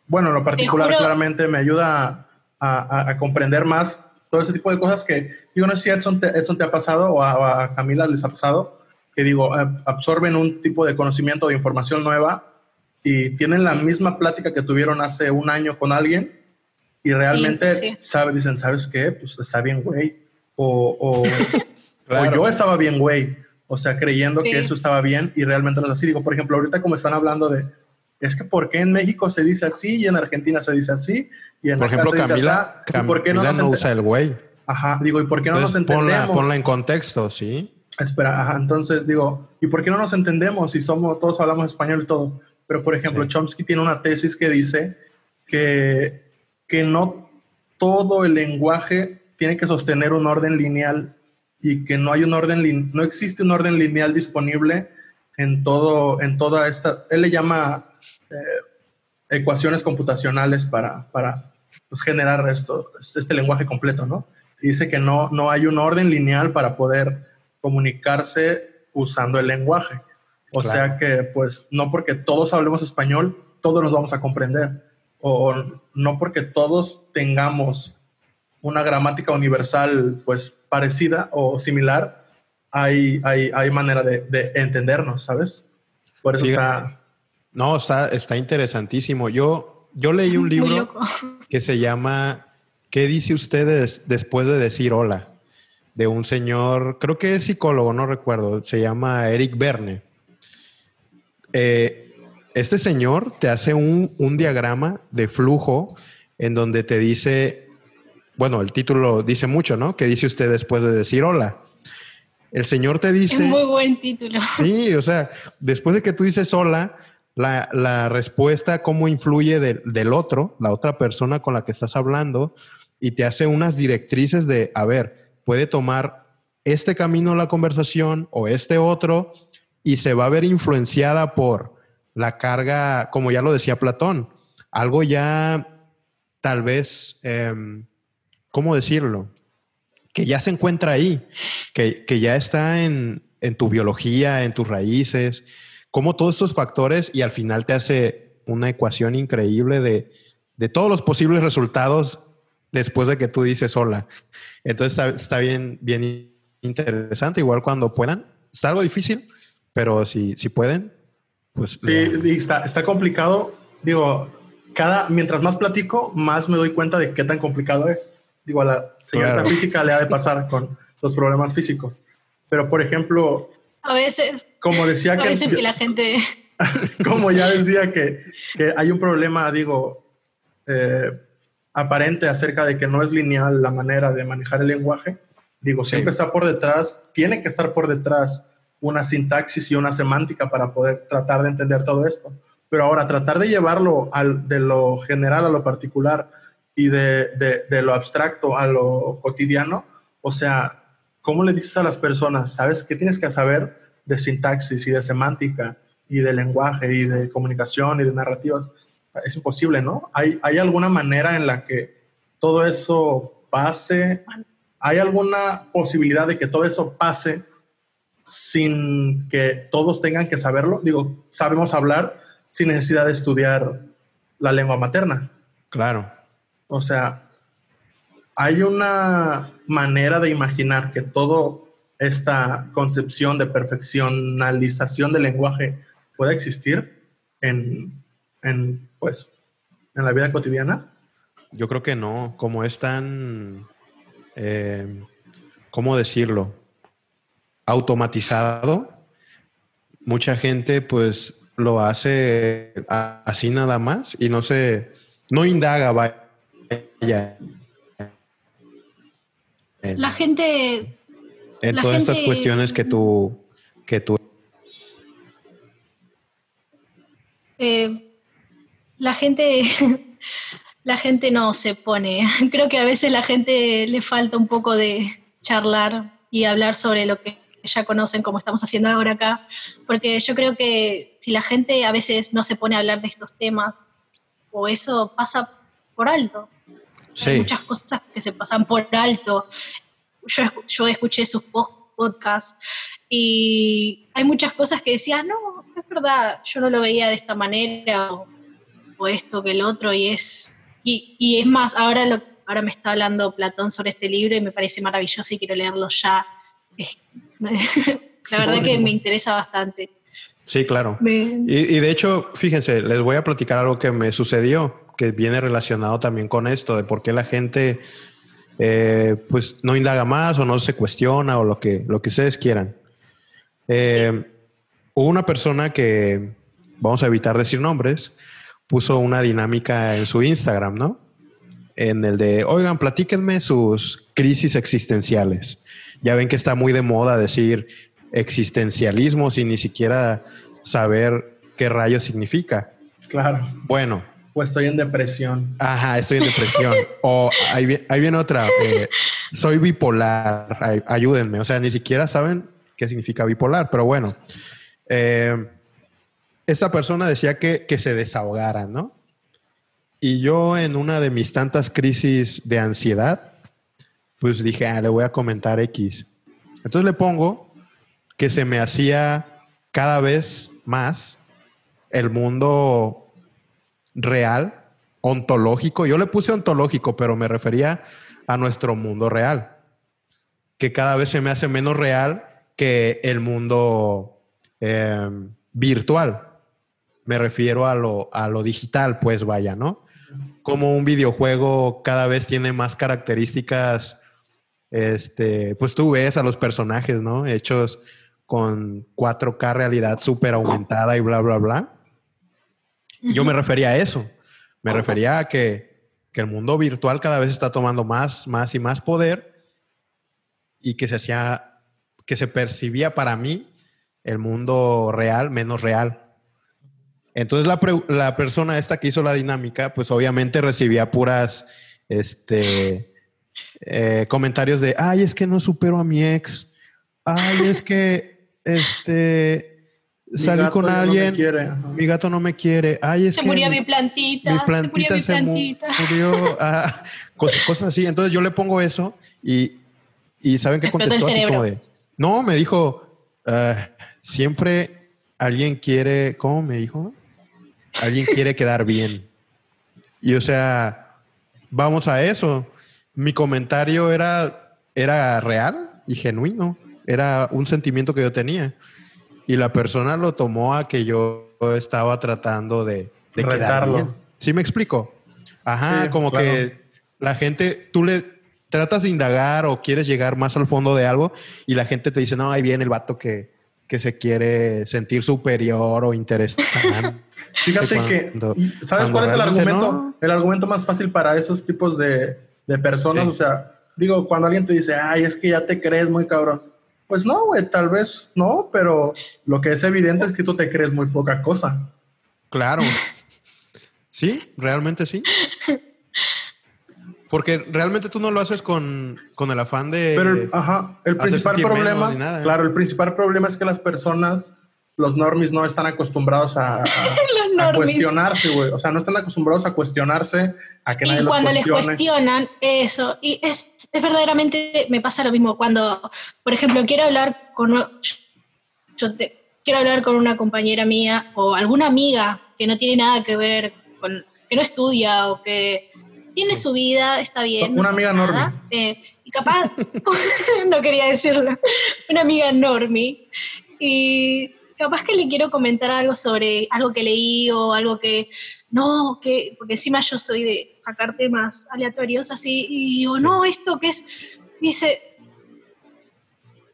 bueno, en lo particular claramente me ayuda a, comprender más todo ese tipo de cosas que, digo, no sé si Edson te, Edson te ha pasado o a, Camila les ha pasado, que digo, absorben un tipo de conocimiento, de información nueva y tienen la misma plática que tuvieron hace un año con alguien y realmente sabe, dicen, ¿sabes qué? Pues está bien, güey. O, yo estaba bien, güey. O sea, creyendo que eso estaba bien y realmente no es así. Digo, por ejemplo, ahorita como están hablando de, es que ¿por qué en México se dice así y en Argentina se dice así? Y en por ejemplo, Camila, ¿por qué no, no usa el güey? Ajá, digo, ¿y por qué no nos entendemos? Ponla, ponla en contexto, ¿sí? Espera, ajá, entonces digo, ¿y por qué no nos entendemos si somos, todos hablamos español y todo? Pero, por ejemplo, Chomsky tiene una tesis que dice que, que no todo el lenguaje tiene que sostener un orden lineal y que no hay un orden, no existe un orden lineal disponible en todo, en toda esta, él le llama eh, ecuaciones computacionales para, para pues, generar esto, este lenguaje completo, ¿no? dice que no, no hay un orden lineal para poder comunicarse usando el lenguaje. O sea que, pues, no porque todos hablemos español, todos nos vamos a comprender. O no porque todos tengamos una gramática universal, pues, parecida o similar, hay, hay, hay manera de, entendernos, ¿sabes? Por eso está... No, está, está interesantísimo. Yo, yo leí un libro que se llama ¿Qué dice usted después de decir hola? De un señor, creo que es psicólogo, no recuerdo, se llama Eric Verne. Eh, este señor te hace un, diagrama de flujo en donde te dice, bueno, el título dice mucho, ¿no? ¿Qué dice usted después de decir hola? El señor te dice... Es muy buen título. Sí, o sea, después de que tú dices hola, la, respuesta, cómo influye del otro, la otra persona con la que estás hablando, y te hace unas directrices de, a ver, puede tomar este camino la conversación o este otro y se va a ver influenciada por la carga, como ya lo decía Platón, algo ya tal vez, em, ¿cómo decirlo? Que ya se encuentra ahí, que, ya está en, en, tu biología, en tus raíces, como todos estos factores y al final te hace una ecuación increíble de, de todos los posibles resultados después de que tú dices hola. Entonces está, bien, bien interesante, igual cuando puedan. Está algo difícil, pero si, si pueden, pues... Sí, está, está complicado. Digo, cada, mientras más platico, más me doy cuenta de qué tan complicado es. Digo, a la señorita física le ha de pasar con los problemas físicos. Pero, por ejemplo... A veces. Como decía a veces que la gente... como ya decía que, que hay un problema, digo, eh, aparente acerca de que no es lineal la manera de manejar el lenguaje. Digo, siempre está por detrás, tiene que estar por detrás una sintaxis y una semántica para poder tratar de entender todo esto. Pero ahora, tratar de llevarlo de lo general a lo particular y de, de, de lo abstracto a lo cotidiano, o sea, ¿cómo le dices a las personas, sabes qué tienes que saber de sintaxis y de semántica y de lenguaje y de comunicación y de narrativas? es imposible, ¿no? ¿Hay, ¿Hay alguna manera en la que todo eso pase? ¿Hay alguna posibilidad de que todo eso pase sin que todos tengan que saberlo? Digo, sabemos hablar sin necesidad de estudiar la lengua materna. Claro. O sea, hay una manera de imaginar que toda esta concepción de perfeccionalización del lenguaje pueda existir en, en pues, en la vida cotidiana? Yo creo que no, como es tan, eh, ¿cómo decirlo? Automatizado, mucha gente pues lo hace así nada más y no se, no indaga, vaya. la gente... En todas estas cuestiones que tú... Que tú eh, la gente, la gente no se pone. Creo que a veces la gente le falta un poco de charlar y hablar sobre lo que ya conocen, como estamos haciendo ahora acá, porque yo creo que si la gente a veces no se pone a hablar de estos temas, o eso pasa por alto. Hay muchas cosas que se pasan por alto. Yo, yo escuché sus podcasts y hay muchas cosas que decía, no, es verdad, yo no lo veía de esta manera, esto que el otro, y es, y, es más, ahora, lo, ahora me está hablando Platón sobre este libro y me parece maravilloso y quiero leerlo ya. la verdad que me interesa bastante. Sí, claro. Y, de hecho, fíjense, les voy a platicar algo que me sucedió, que viene relacionado también con esto, de por qué la gente eh, pues no indaga más o no se cuestiona o lo que, lo que ustedes quieran. Eh, hubo una persona que, vamos a evitar decir nombres, puso una dinámica en su Instagram, ¿no? En el de, oigan, platíquenme sus crisis existenciales. Ya ven que está muy de moda decir existencialismo sin ni siquiera saber qué rayo significa. Claro. Bueno. O estoy en depresión. Ajá, estoy en depresión. o ahí, viene otra. Eh, soy bipolar. ayúdenme. O sea, ni siquiera saben qué significa bipolar, pero bueno. Eh, esta persona decía que, que se desahogara, ¿no? Y yo en una de mis tantas crisis de ansiedad, pues dije, ah, le voy a comentar X. Entonces le pongo que se me hacía cada vez más el mundo real, ontológico. Yo le puse ontológico, pero me refería a nuestro mundo real, que cada vez se me hace menos real que el mundo eh, virtual. Me refiero a lo, a lo digital, pues vaya, ¿no? Como un videojuego cada vez tiene más características, este, pues tú ves a los personajes, ¿no? Hechos con 4K realidad súper aumentada y bla, bla, bla. Yo me refería a eso. Me refería a que, que, el mundo virtual cada vez está tomando más, más y más poder y que se hacía, que se percibía para mí el mundo real menos real. Entonces la, la, persona esta que hizo la dinámica, pues obviamente recibía puras este, eh, comentarios de, ay, es que no supero a mi ex, ay, es que este, salí con alguien, mi gato no me quiere, ay, es se que... Murió mi plantita, mi plantita se murió mi plantita. murió, ah, cosas, así. Entonces yo le pongo eso y, y ¿saben qué contestó? Así como de, no, me dijo, ah, siempre alguien quiere, ¿cómo me dijo? Alguien quiere quedar bien. Y o sea, vamos a eso. Mi comentario era, era real y genuino. Era un sentimiento que yo tenía. Y la persona lo tomó a que yo estaba tratando de, de bien. ¿Sí me explico? Ajá, como que la gente, tú le tratas de indagar o quieres llegar más al fondo de algo y la gente te dice, no, ahí viene el vato que, que se quiere sentir superior o interesante. Fíjate que, ¿sabes cuál es el argumento? El argumento más fácil para esos tipos de, personas, o sea, digo, cuando alguien te dice, ay, es que ya te crees muy cabrón. Pues no, güey, tal vez no, pero lo que es evidente es que tú te crees muy poca cosa. Claro. Sí, realmente sí. Porque realmente tú no lo haces con, el afán de. Pero, ajá, el principal problema. Claro, el principal problema es que las personas, los normis, no están acostumbrados a, cuestionarse, güey. O sea, no están acostumbrados a cuestionararte, a que nadie los cuando les cuestionan, eso. Y es, es, verdaderamente, me pasa lo mismo. Cuando, por ejemplo, quiero hablar con. Yo quiero hablar con una compañera mía o alguna amiga que no tiene nada que ver con. que no estudia o que tiene su vida, está bien. Una amiga Normi. Eh, y capaz, no quería decirlo, una amiga Normi. Y capaz que le quiero comentar algo sobre algo que leí o algo que, no, que, porque encima yo soy de sacar temas aleatorios así, y digo, no, esto que es, dice,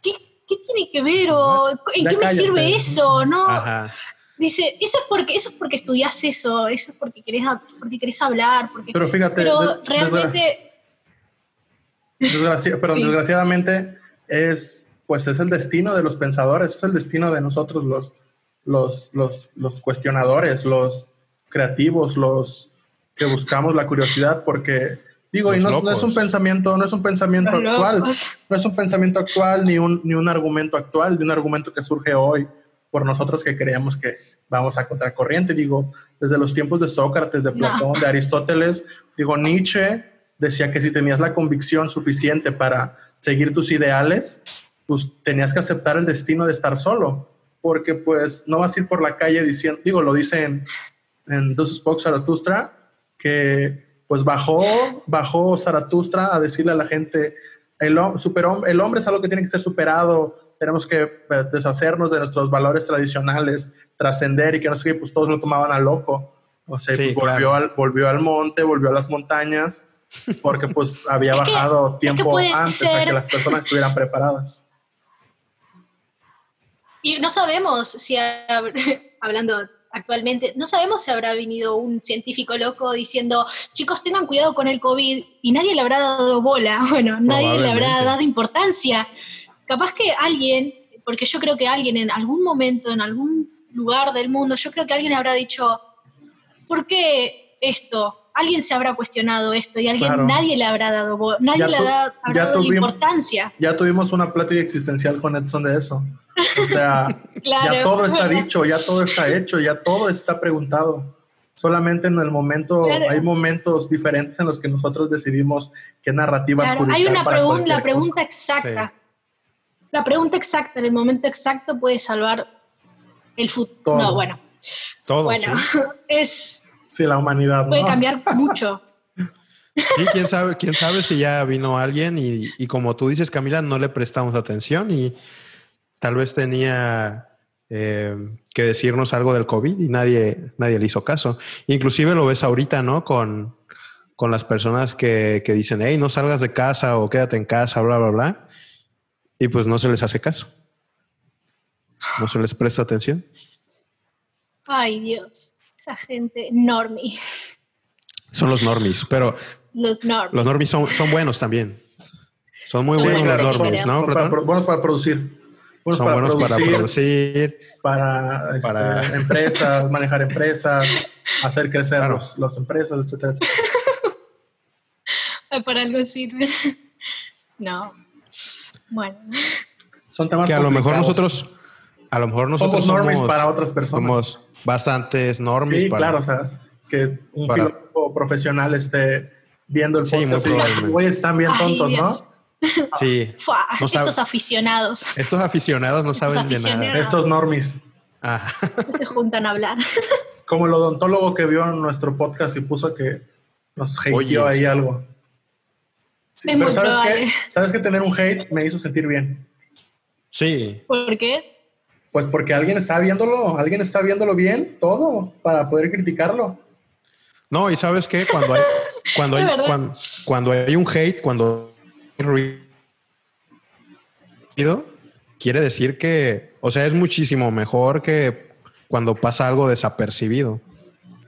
¿qué, qué tiene que ver? ¿O en qué me sirve eso? ¿No? Ajá dice, eso es porque, eso es porque estudias eso, eso es porque querés, porque querés hablar, porque... Pero fíjate, pero realmente... pero desgraciadamente es, pues es el destino de los pensadores, es el destino de nosotros los, los, los, los cuestionadores, los creativos, los que buscamos la curiosidad, porque digo, y no, no, es un pensamiento, no es un pensamiento actual, no es un pensamiento actual ni un, ni un argumento actual, de un argumento que surge hoy por nosotros que creemos que vamos a contracorriente. Digo, desde los tiempos de Sócrates, de Platón, de Aristóteles, digo, Nietzsche decía que si tenías la convicción suficiente para seguir tus ideales, pues tenías que aceptar el destino de estar solo, porque pues no vas a ir por la calle diciendo, digo, lo dice en, Dos Spoke Zaratustra, que pues bajó, bajó Zaratustra a decirle a la gente, el, el hombre es algo que tiene que ser superado, tenemos que eh, deshacernos de nuestros valores tradicionales, trascender y que no sé qué, pues todos lo tomaban a loco. O sea, Sí, pues, volvió, claro. al, volvió al monte, volvió a las montañas, porque pues había bajado tiempo antes a ser- que las personas estuvieran preparadas. Y no sabemos si, hab- hablando actualmente, no sabemos si habrá venido un científico loco diciendo, chicos, tengan cuidado con el COVID, y nadie le habrá dado bola, bueno, nadie le habrá dado importancia. Capaz que alguien, porque yo creo que alguien en algún momento, en algún lugar del mundo, yo creo que alguien habrá dicho, ¿por qué esto? Alguien se habrá cuestionado esto y alguien, Claro. nadie le habrá dado, nadie Ya le tu- habrá, habrá dado la tuvimos- importancia. Ya tuvimos una plática existencial con Edson de eso. O sea, Claro. ya todo está dicho, ya todo está hecho, ya todo está preguntado. Solamente en el momento, Claro. hay momentos diferentes en los que nosotros decidimos qué narrativa Claro, adjudicar hay una para la pregunta cosa. exacta. La pregunta exacta en el momento exacto puede salvar el futuro. No, bueno, Todo. bueno, ¿sí? es Sí, la humanidad. puede ¿no? cambiar mucho. Sí, quién sabe, quién sabe si ya vino alguien y, y como tú dices, Camila, no le prestamos atención y tal vez tenía eh, que decirnos algo del COVID y nadie, nadie le hizo caso. Inclusive lo ves ahorita, ¿no? Con, con las personas que, que dicen, hey, no salgas de casa o quédate en casa, bla, bla, bla. Y pues no se les hace caso. No se les presta atención. Ay, Dios, esa gente normie, Son los normies, pero los normies. los normies son, son buenos también. Son muy Son buenos los son- normies, ¿no? Buenos para, buenos para producir. Buenos Son para buenos para producir, para, este, para- empresas, manejar empresas, hacer crecer Claro. los- las empresas, etcétera, etcétera. Para algo sirve. No. Bueno, Son temas que a lo mejor nosotros, a lo mejor nosotros somos somos, para otras personas. somos bastantes normies Sí, para, claro, o sea, que un para- filósofo profesional esté viendo el Sí, podcast y probablemente. güey, están bien tontos. ¿no? sí. Fua, No sabe- estos aficionados Estos aficionados no saben de nada. Estos normies. Ah, se juntan a hablar. Como el odontólogo que vio nuestro podcast y puso que nos hateó ahí sí. algo. Sí, pero ¿sabes qué? ¿Sabes que tener un hate me hizo sentir bien? sí, ¿Por qué? Pues porque alguien está viéndolo, alguien está viéndolo bien, todo, para poder criticarlo. no, y sabes qué, cuando hay, cuando hay, cuando, cuando hay un hate, cuando hay ruido, quiere decir que, o sea, es muchísimo mejor que cuando pasa algo desapercibido.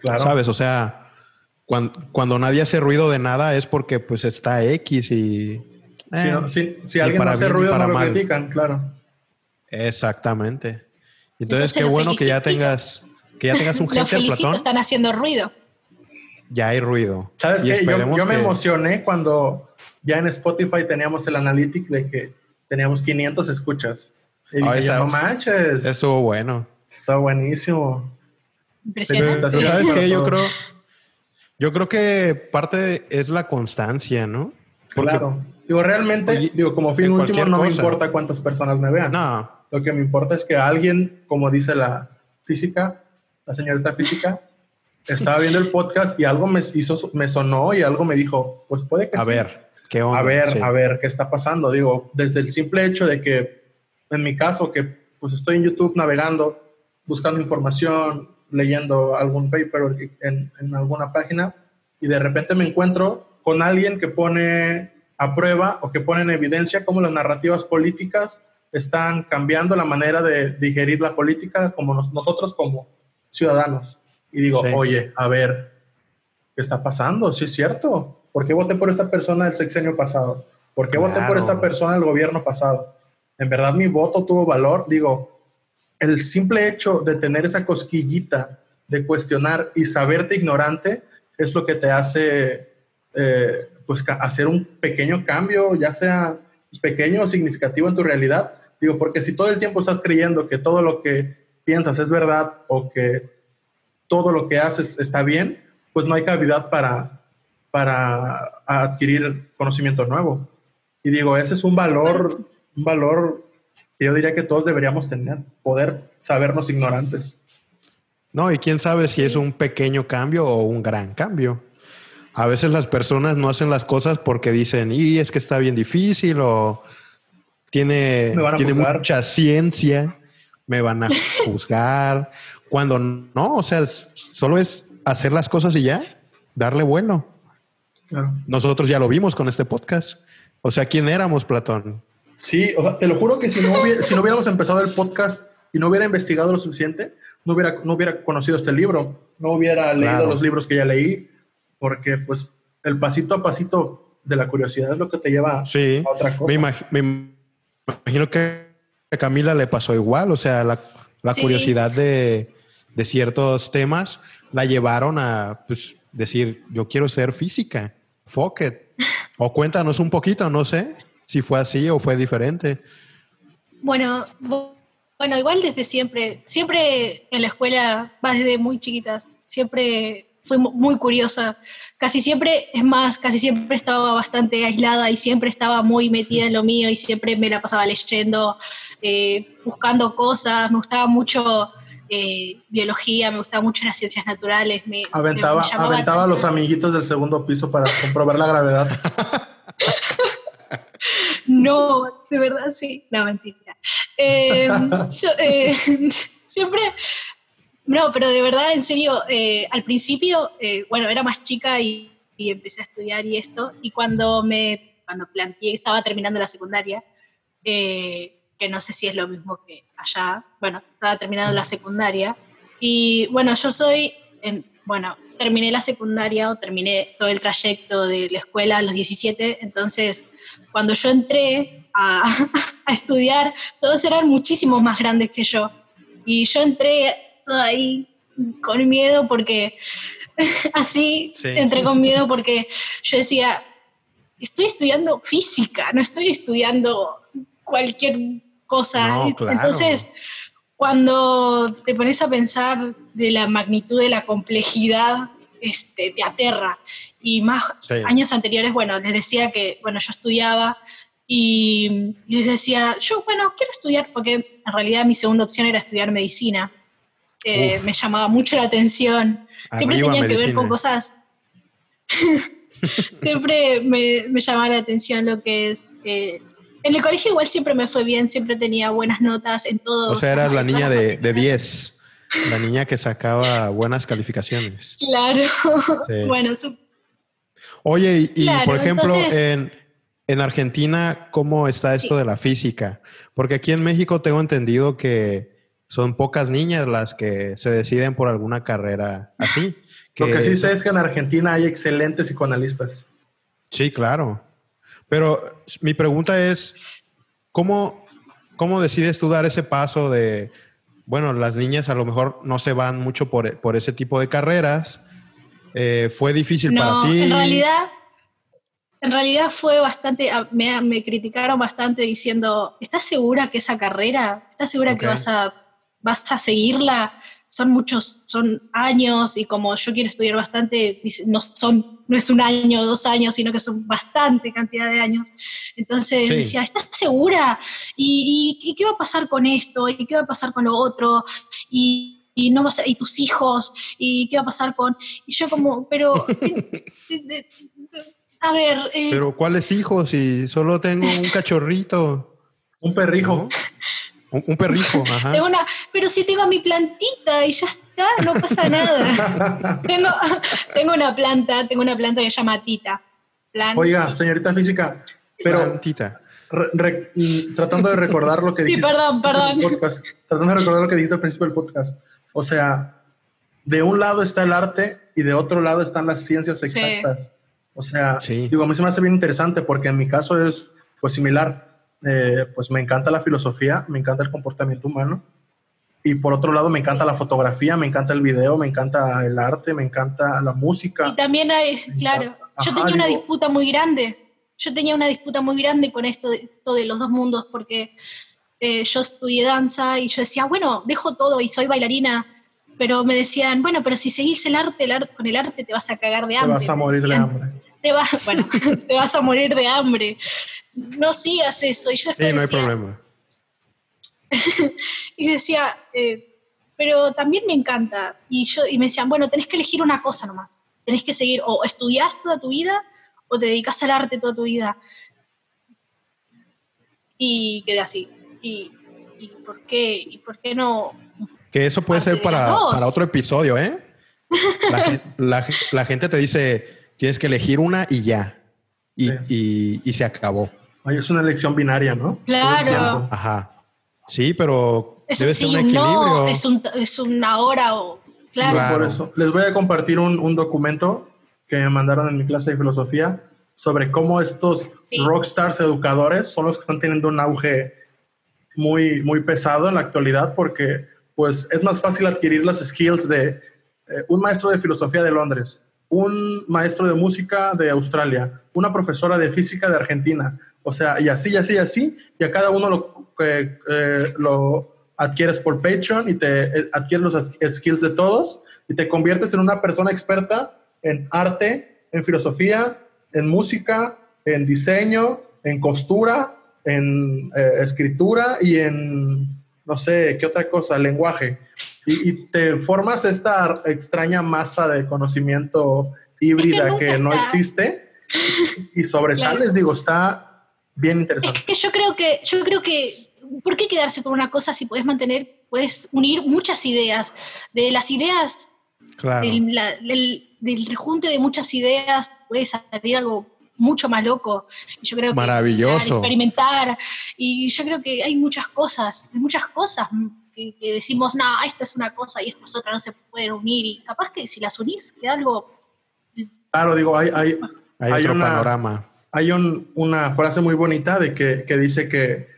Claro. ¿Sabes? O sea, cuando, cuando nadie hace ruido de nada es porque pues está X y... Si, eh, no- si- si ni alguien no para hace ruido, para no lo mal. critican, claro. Exactamente. Entonces, Entonces qué bueno que ya tengas, que ya tengas un hater, felicito, Platón. están haciendo ruido. Ya hay ruido. ¿Sabes Y qué? Yo, me que- emocioné cuando ya en Spotify teníamos el analytic de que teníamos 500 escuchas. Y Ah, dije, esa- no manches, Estuvo bueno. está buenísimo. Impresionante. Pero ¿sabes qué? Yo creo, yo creo que parte es la constancia, ¿no? Porque claro. Digo, realmente, Oye, digo, como fin último, no me importa cuántas personas me vean. no, Lo que me importa es que alguien, como dice la física, la señorita física, estaba viendo el podcast y algo me hizo, me sonó y algo me dijo, pues puede que a sí. ver, ¿qué onda? a ver, Sí. a ver qué está pasando. Digo, desde el simple hecho de que, en mi caso, que pues estoy en YouTube navegando, buscando información, leyendo algún paper en, en alguna página y de repente me encuentro con alguien que pone a prueba o que pone en evidencia cómo las narrativas políticas están cambiando la manera de digerir la política como nos- nosotros como ciudadanos. Y digo, Sí. oye, a ver, ¿qué está pasando? Sí es cierto. ¿Por qué voté por esta persona del sexenio pasado? ¿Por qué voté por esta persona del gobierno pasado? ¿En verdad mi voto tuvo valor? Digo, el simple hecho de tener esa cosquillita de cuestionar y saberte ignorante es lo que te hace eh, pues hacer un pequeño cambio, ya sea pues, pequeño o significativo en tu realidad. Digo, porque si todo el tiempo estás creyendo que todo lo que piensas es verdad o que todo lo que haces está bien, pues no hay cavidad para, para adquirir conocimiento nuevo. Y digo, ese es un valor, un valor que yo diría que todos deberíamos tener, poder sabernos ignorantes. No, y quién sabe si es un pequeño cambio o un gran cambio. A veces las personas no hacen las cosas porque dicen, y es que está bien difícil o, tiene, tiene mucha ciencia, me van a juzgar. Cuando no, o sea, solo es hacer las cosas y ya, darle vuelo. Nosotros ya lo vimos con este podcast. O sea, ¿quién éramos, Platón? Sí, o sea, te lo juro que si no, si no hubiéramos empezado el podcast y no hubiera investigado lo suficiente, no hubiera, no hubiera conocido este libro, no hubiera leído los libros que ya leí, porque pues el pasito a pasito de la curiosidad es lo que te lleva a otra cosa. Me, me imagino que a Camila le pasó igual, o sea, la, curiosidad de, de, ciertos temas la llevaron a pues, decir, yo quiero ser física, fuck it. O cuéntanos un poquito, no sé si fue así o fue diferente. Bueno, bueno, igual desde siempre, siempre en la escuela, desde muy chiquitas, siempre fui muy curiosa. Casi siempre, es más, casi siempre estaba bastante aislada y siempre estaba muy metida en lo mío y siempre me la pasaba leyendo, eh, buscando cosas. Me gustaba mucho eh, biología, me gustaba mucho las ciencias naturales. Me, aventaba aventaba a los amiguitos del segundo piso para comprobar la gravedad. no, de verdad sí. No, mentira. Eh, eh, siempre, no, pero de verdad, en serio, al principio, bueno, era más chica y, y, empecé a estudiar y esto, y cuando me, cuando planteé, estaba terminando la secundaria, eh, que no sé si es lo mismo que allá. Bueno, estaba terminando la secundaria. Y bueno, yo soy, en, bueno, terminé la secundaria o terminé todo el trayecto de la escuela a los 17, entonces cuando yo entré a, a estudiar, todos eran muchísimo más grandes que yo. Y yo entré ahí con miedo porque, así, entré con miedo porque yo decía, estoy estudiando física, no estoy estudiando cualquier cosa. Entonces, cuando te pones a pensar de la magnitud de la complejidad, este, te aterra. Y más años anteriores, bueno, les decía que, bueno, yo estudiaba y les decía, yo, bueno, quiero estudiar, porque en realidad mi segunda opción era estudiar medicina. Eh, me llamaba mucho la atención. Siempre tenía que ver con cosas. Siempre me, me, llamaba la atención lo que es eh, en el colegio igual siempre me fue bien, siempre tenía buenas notas en todo. O sea, eras la niña de, 10, la niña que sacaba buenas calificaciones. Claro, bueno. Oye, y, por ejemplo, en, en, Argentina, ¿cómo está esto de la física? Porque aquí en México tengo entendido que son pocas niñas las que se deciden por alguna carrera así. Lo que sí sé es que en Argentina hay excelentes psicoanalistas. Sí, claro. Pero mi pregunta es, ¿cómo, cómo decides tú dar ese paso de, bueno, las niñas a lo mejor no se van mucho por, por ese tipo de carreras? Eh, ¿Fue difícil para ti? En realidad, en realidad fue bastante, me, me, criticaron bastante diciendo, ¿estás segura que esa carrera, estás segura que vas a, vas a seguirla? son muchos, son años y como yo quiero estudiar bastante, no, son, no es un año o dos años, sino que son bastante cantidad de años. Entonces decía, ¿estás segura? ¿Y, qué va a pasar con esto? ¿Y qué va a pasar con lo otro? Y, y no vas a, y tus hijos, y qué va a pasar con... Y yo como, pero... a ver... Eh, pero ¿cuáles hijos? Si solo tengo un cachorrito. Un perrijo. Un, perrijo, ajá. una, pero si tengo mi plantita y ya está, no pasa nada. tengo, tengo una planta, tengo una planta que se llama Tita. Oiga, señorita física, pero Tita. tratando de recordar lo que dijiste. Sí, perdón, perdón. tratando de recordar lo que dijiste al principio del podcast. O sea, de un lado está el arte y de otro lado están las ciencias exactas. O sea, digo, a mí se me hace bien interesante porque en mi caso es pues similar eh, pues me encanta la filosofía, me encanta el comportamiento humano. Y por otro lado, me encanta la fotografía, me encanta el video, me encanta el arte, me encanta la música. Y también hay, claro, yo tenía una disputa muy grande. Yo tenía una disputa muy grande con esto de, de los dos mundos, porque eh, yo estudié danza y yo decía, bueno, dejo todo y soy bailarina, pero me decían, bueno, pero si seguís el arte, el arte con el arte te vas a cagar de hambre. Te vas a morir de hambre. Te vas, bueno, te vas a morir de hambre no sigas eso. Y yo sí, no hay problema. y decía, eh, pero también me encanta. Y, yo, y me decían, bueno, tenés que elegir una cosa nomás. Tenés que seguir, o estudias toda tu vida o te dedicas al arte toda tu vida. y quedé así. ¿Y, y por qué? ¿Y por qué no? Que eso puede ser para, para otro episodio, ¿eh? La, la- la gente te dice, tienes que elegir una y ya. Y, Sí. y- y se acabó. Ay, es una elección binaria, ¿no? Claro. Ajá. Sí, pero Es debe un ser sí, un un equilibrio. no, es, un, es una hora o... Claro. Claro. Por eso, les voy a compartir un, un documento que me mandaron en mi clase de filosofía sobre cómo estos Sí. rockstars educadores son los que están teniendo un auge muy, muy pesado en la actualidad porque pues es más fácil adquirir las skills de eh, un maestro de filosofía de Londres, un maestro de música de Australia, una profesora de física de Argentina, o sea, y así, y así, y así, y a cada uno lo, eh, eh, lo adquieres por Patreon y te eh, adquieres los skills de todos y te conviertes en una persona experta en arte, en filosofía, en música, en diseño, en costura, en escritura y en, no sé, qué otra cosa, lenguaje. Y, y te formas esta extraña masa de conocimiento híbrida que no existe y sobresales, digo, está bien Es interesante. que yo creo que, yo creo que, ¿por qué quedarse con una cosa si puedes mantener, puedes unir muchas ideas? De las ideas, Claro. del, la- del- del rejunte de muchas ideas, puede salir algo mucho más loco. Y yo creo que Maravilloso. crear, experimentar. Y yo creo que hay muchas cosas, hay muchas cosas que, que decimos, no, esto es una cosa y esto es otra, no se pueden unir. Y capaz que si las unís, queda algo. Claro, digo, hay, hay, Hay, hay otro una- panorama. hay un- una frase muy bonita de que, que dice que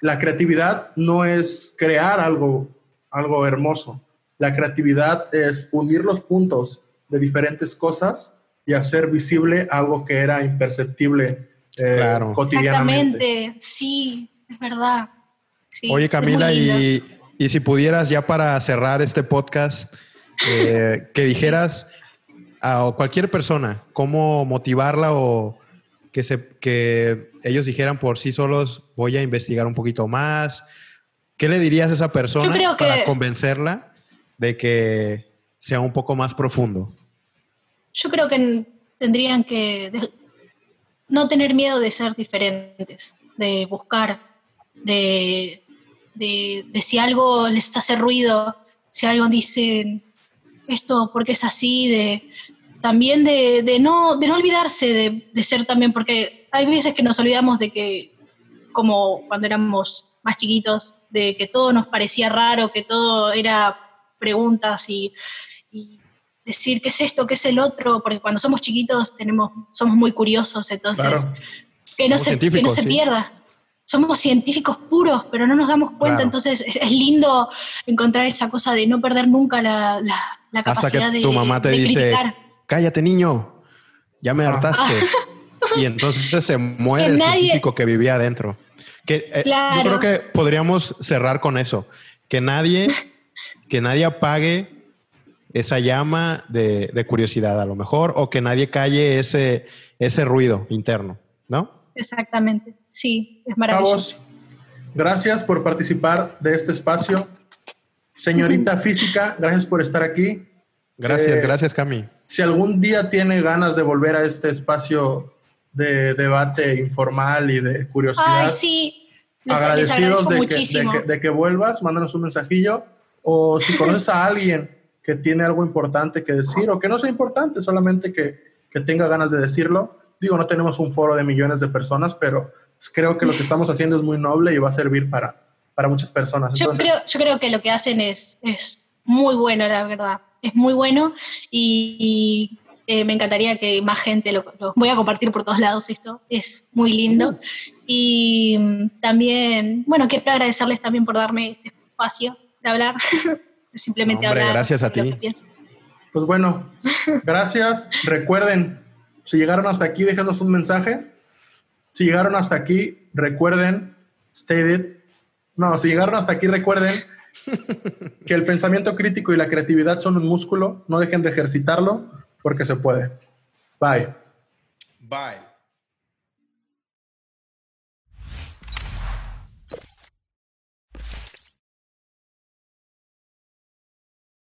la creatividad no es crear algo, algo hermoso. La creatividad es unir los puntos de diferentes cosas y hacer visible algo que era imperceptible eh, Claro. cotidianamente. Exactamente, sí, es verdad. Sí, Oye, Camila, y, y si pudieras ya para cerrar este podcast, eh, que dijeras a cualquier persona cómo motivarla o que, se, que ellos dijeran por sí solos, voy a investigar un poquito más. ¿Qué le dirías a esa persona que- para convencerla de que sea un poco más profundo? Yo creo que tendrían que no tener miedo de ser diferentes, de buscar, de, de, si algo les hace ruido, si algo dicen esto porque es así, de también de, no, de no olvidarse de, de ser también, porque hay veces que nos olvidamos de que, como cuando éramos más chiquitos, de que todo nos parecía raro, que todo era preguntas y, y decir qué es esto, qué es el otro, porque cuando somos chiquitos tenemos, somos muy curiosos, entonces Claro. que no, se, que no se sí. pierda. Somos científicos puros, pero no nos damos cuenta, Claro. entonces es, es lindo encontrar esa cosa de no perder nunca la, la, la Hasta capacidad de, mamá te de dice, criticar. cállate niño, ya me Ah. hartaste. y entonces se muere Que el nadie- científico que vivía adentro. Que, eh, Claro. Yo creo que podríamos cerrar con eso. Que nadie, que nadie apague esa llama de, de curiosidad a lo mejor, o que nadie calle ese, ese ruido interno, ¿no? Exactamente, sí, es maravilloso. Chavos, gracias por participar de este espacio. Señorita física, gracias por estar aquí. Gracias, Eh, gracias Cami. si algún día tiene ganas de volver a este espacio de debate informal y de curiosidad, Ay, sí, les, agradecidos de que, de, muchísimo. que, de que vuelvas, mándanos un mensajillo. O si conoces a alguien que tiene algo importante que decir o que no sea importante, solamente que, que tenga ganas de decirlo. Digo, no tenemos un foro de millones de personas, pero creo que lo que estamos haciendo es muy noble y va a servir para, para muchas personas. Yo Entonces, creo, yo creo que lo que hacen es, es muy bueno, la verdad. Es muy bueno y, y, eh, me encantaría que más gente lo, lo- Voy a compartir por todos lados esto. Es muy lindo. Y mm, también, bueno, quiero agradecerles también por darme este espacio de hablar. Simplemente Hombre, hablar. gracias a ti. Pues bueno, gracias. Recuerden, si llegaron hasta aquí, déjenos un mensaje. Si llegaron hasta aquí, recuerden, stated. No, si llegaron hasta aquí, recuerden que el pensamiento crítico y la creatividad son un músculo. No dejen de ejercitarlo porque se puede. Bye. Bye.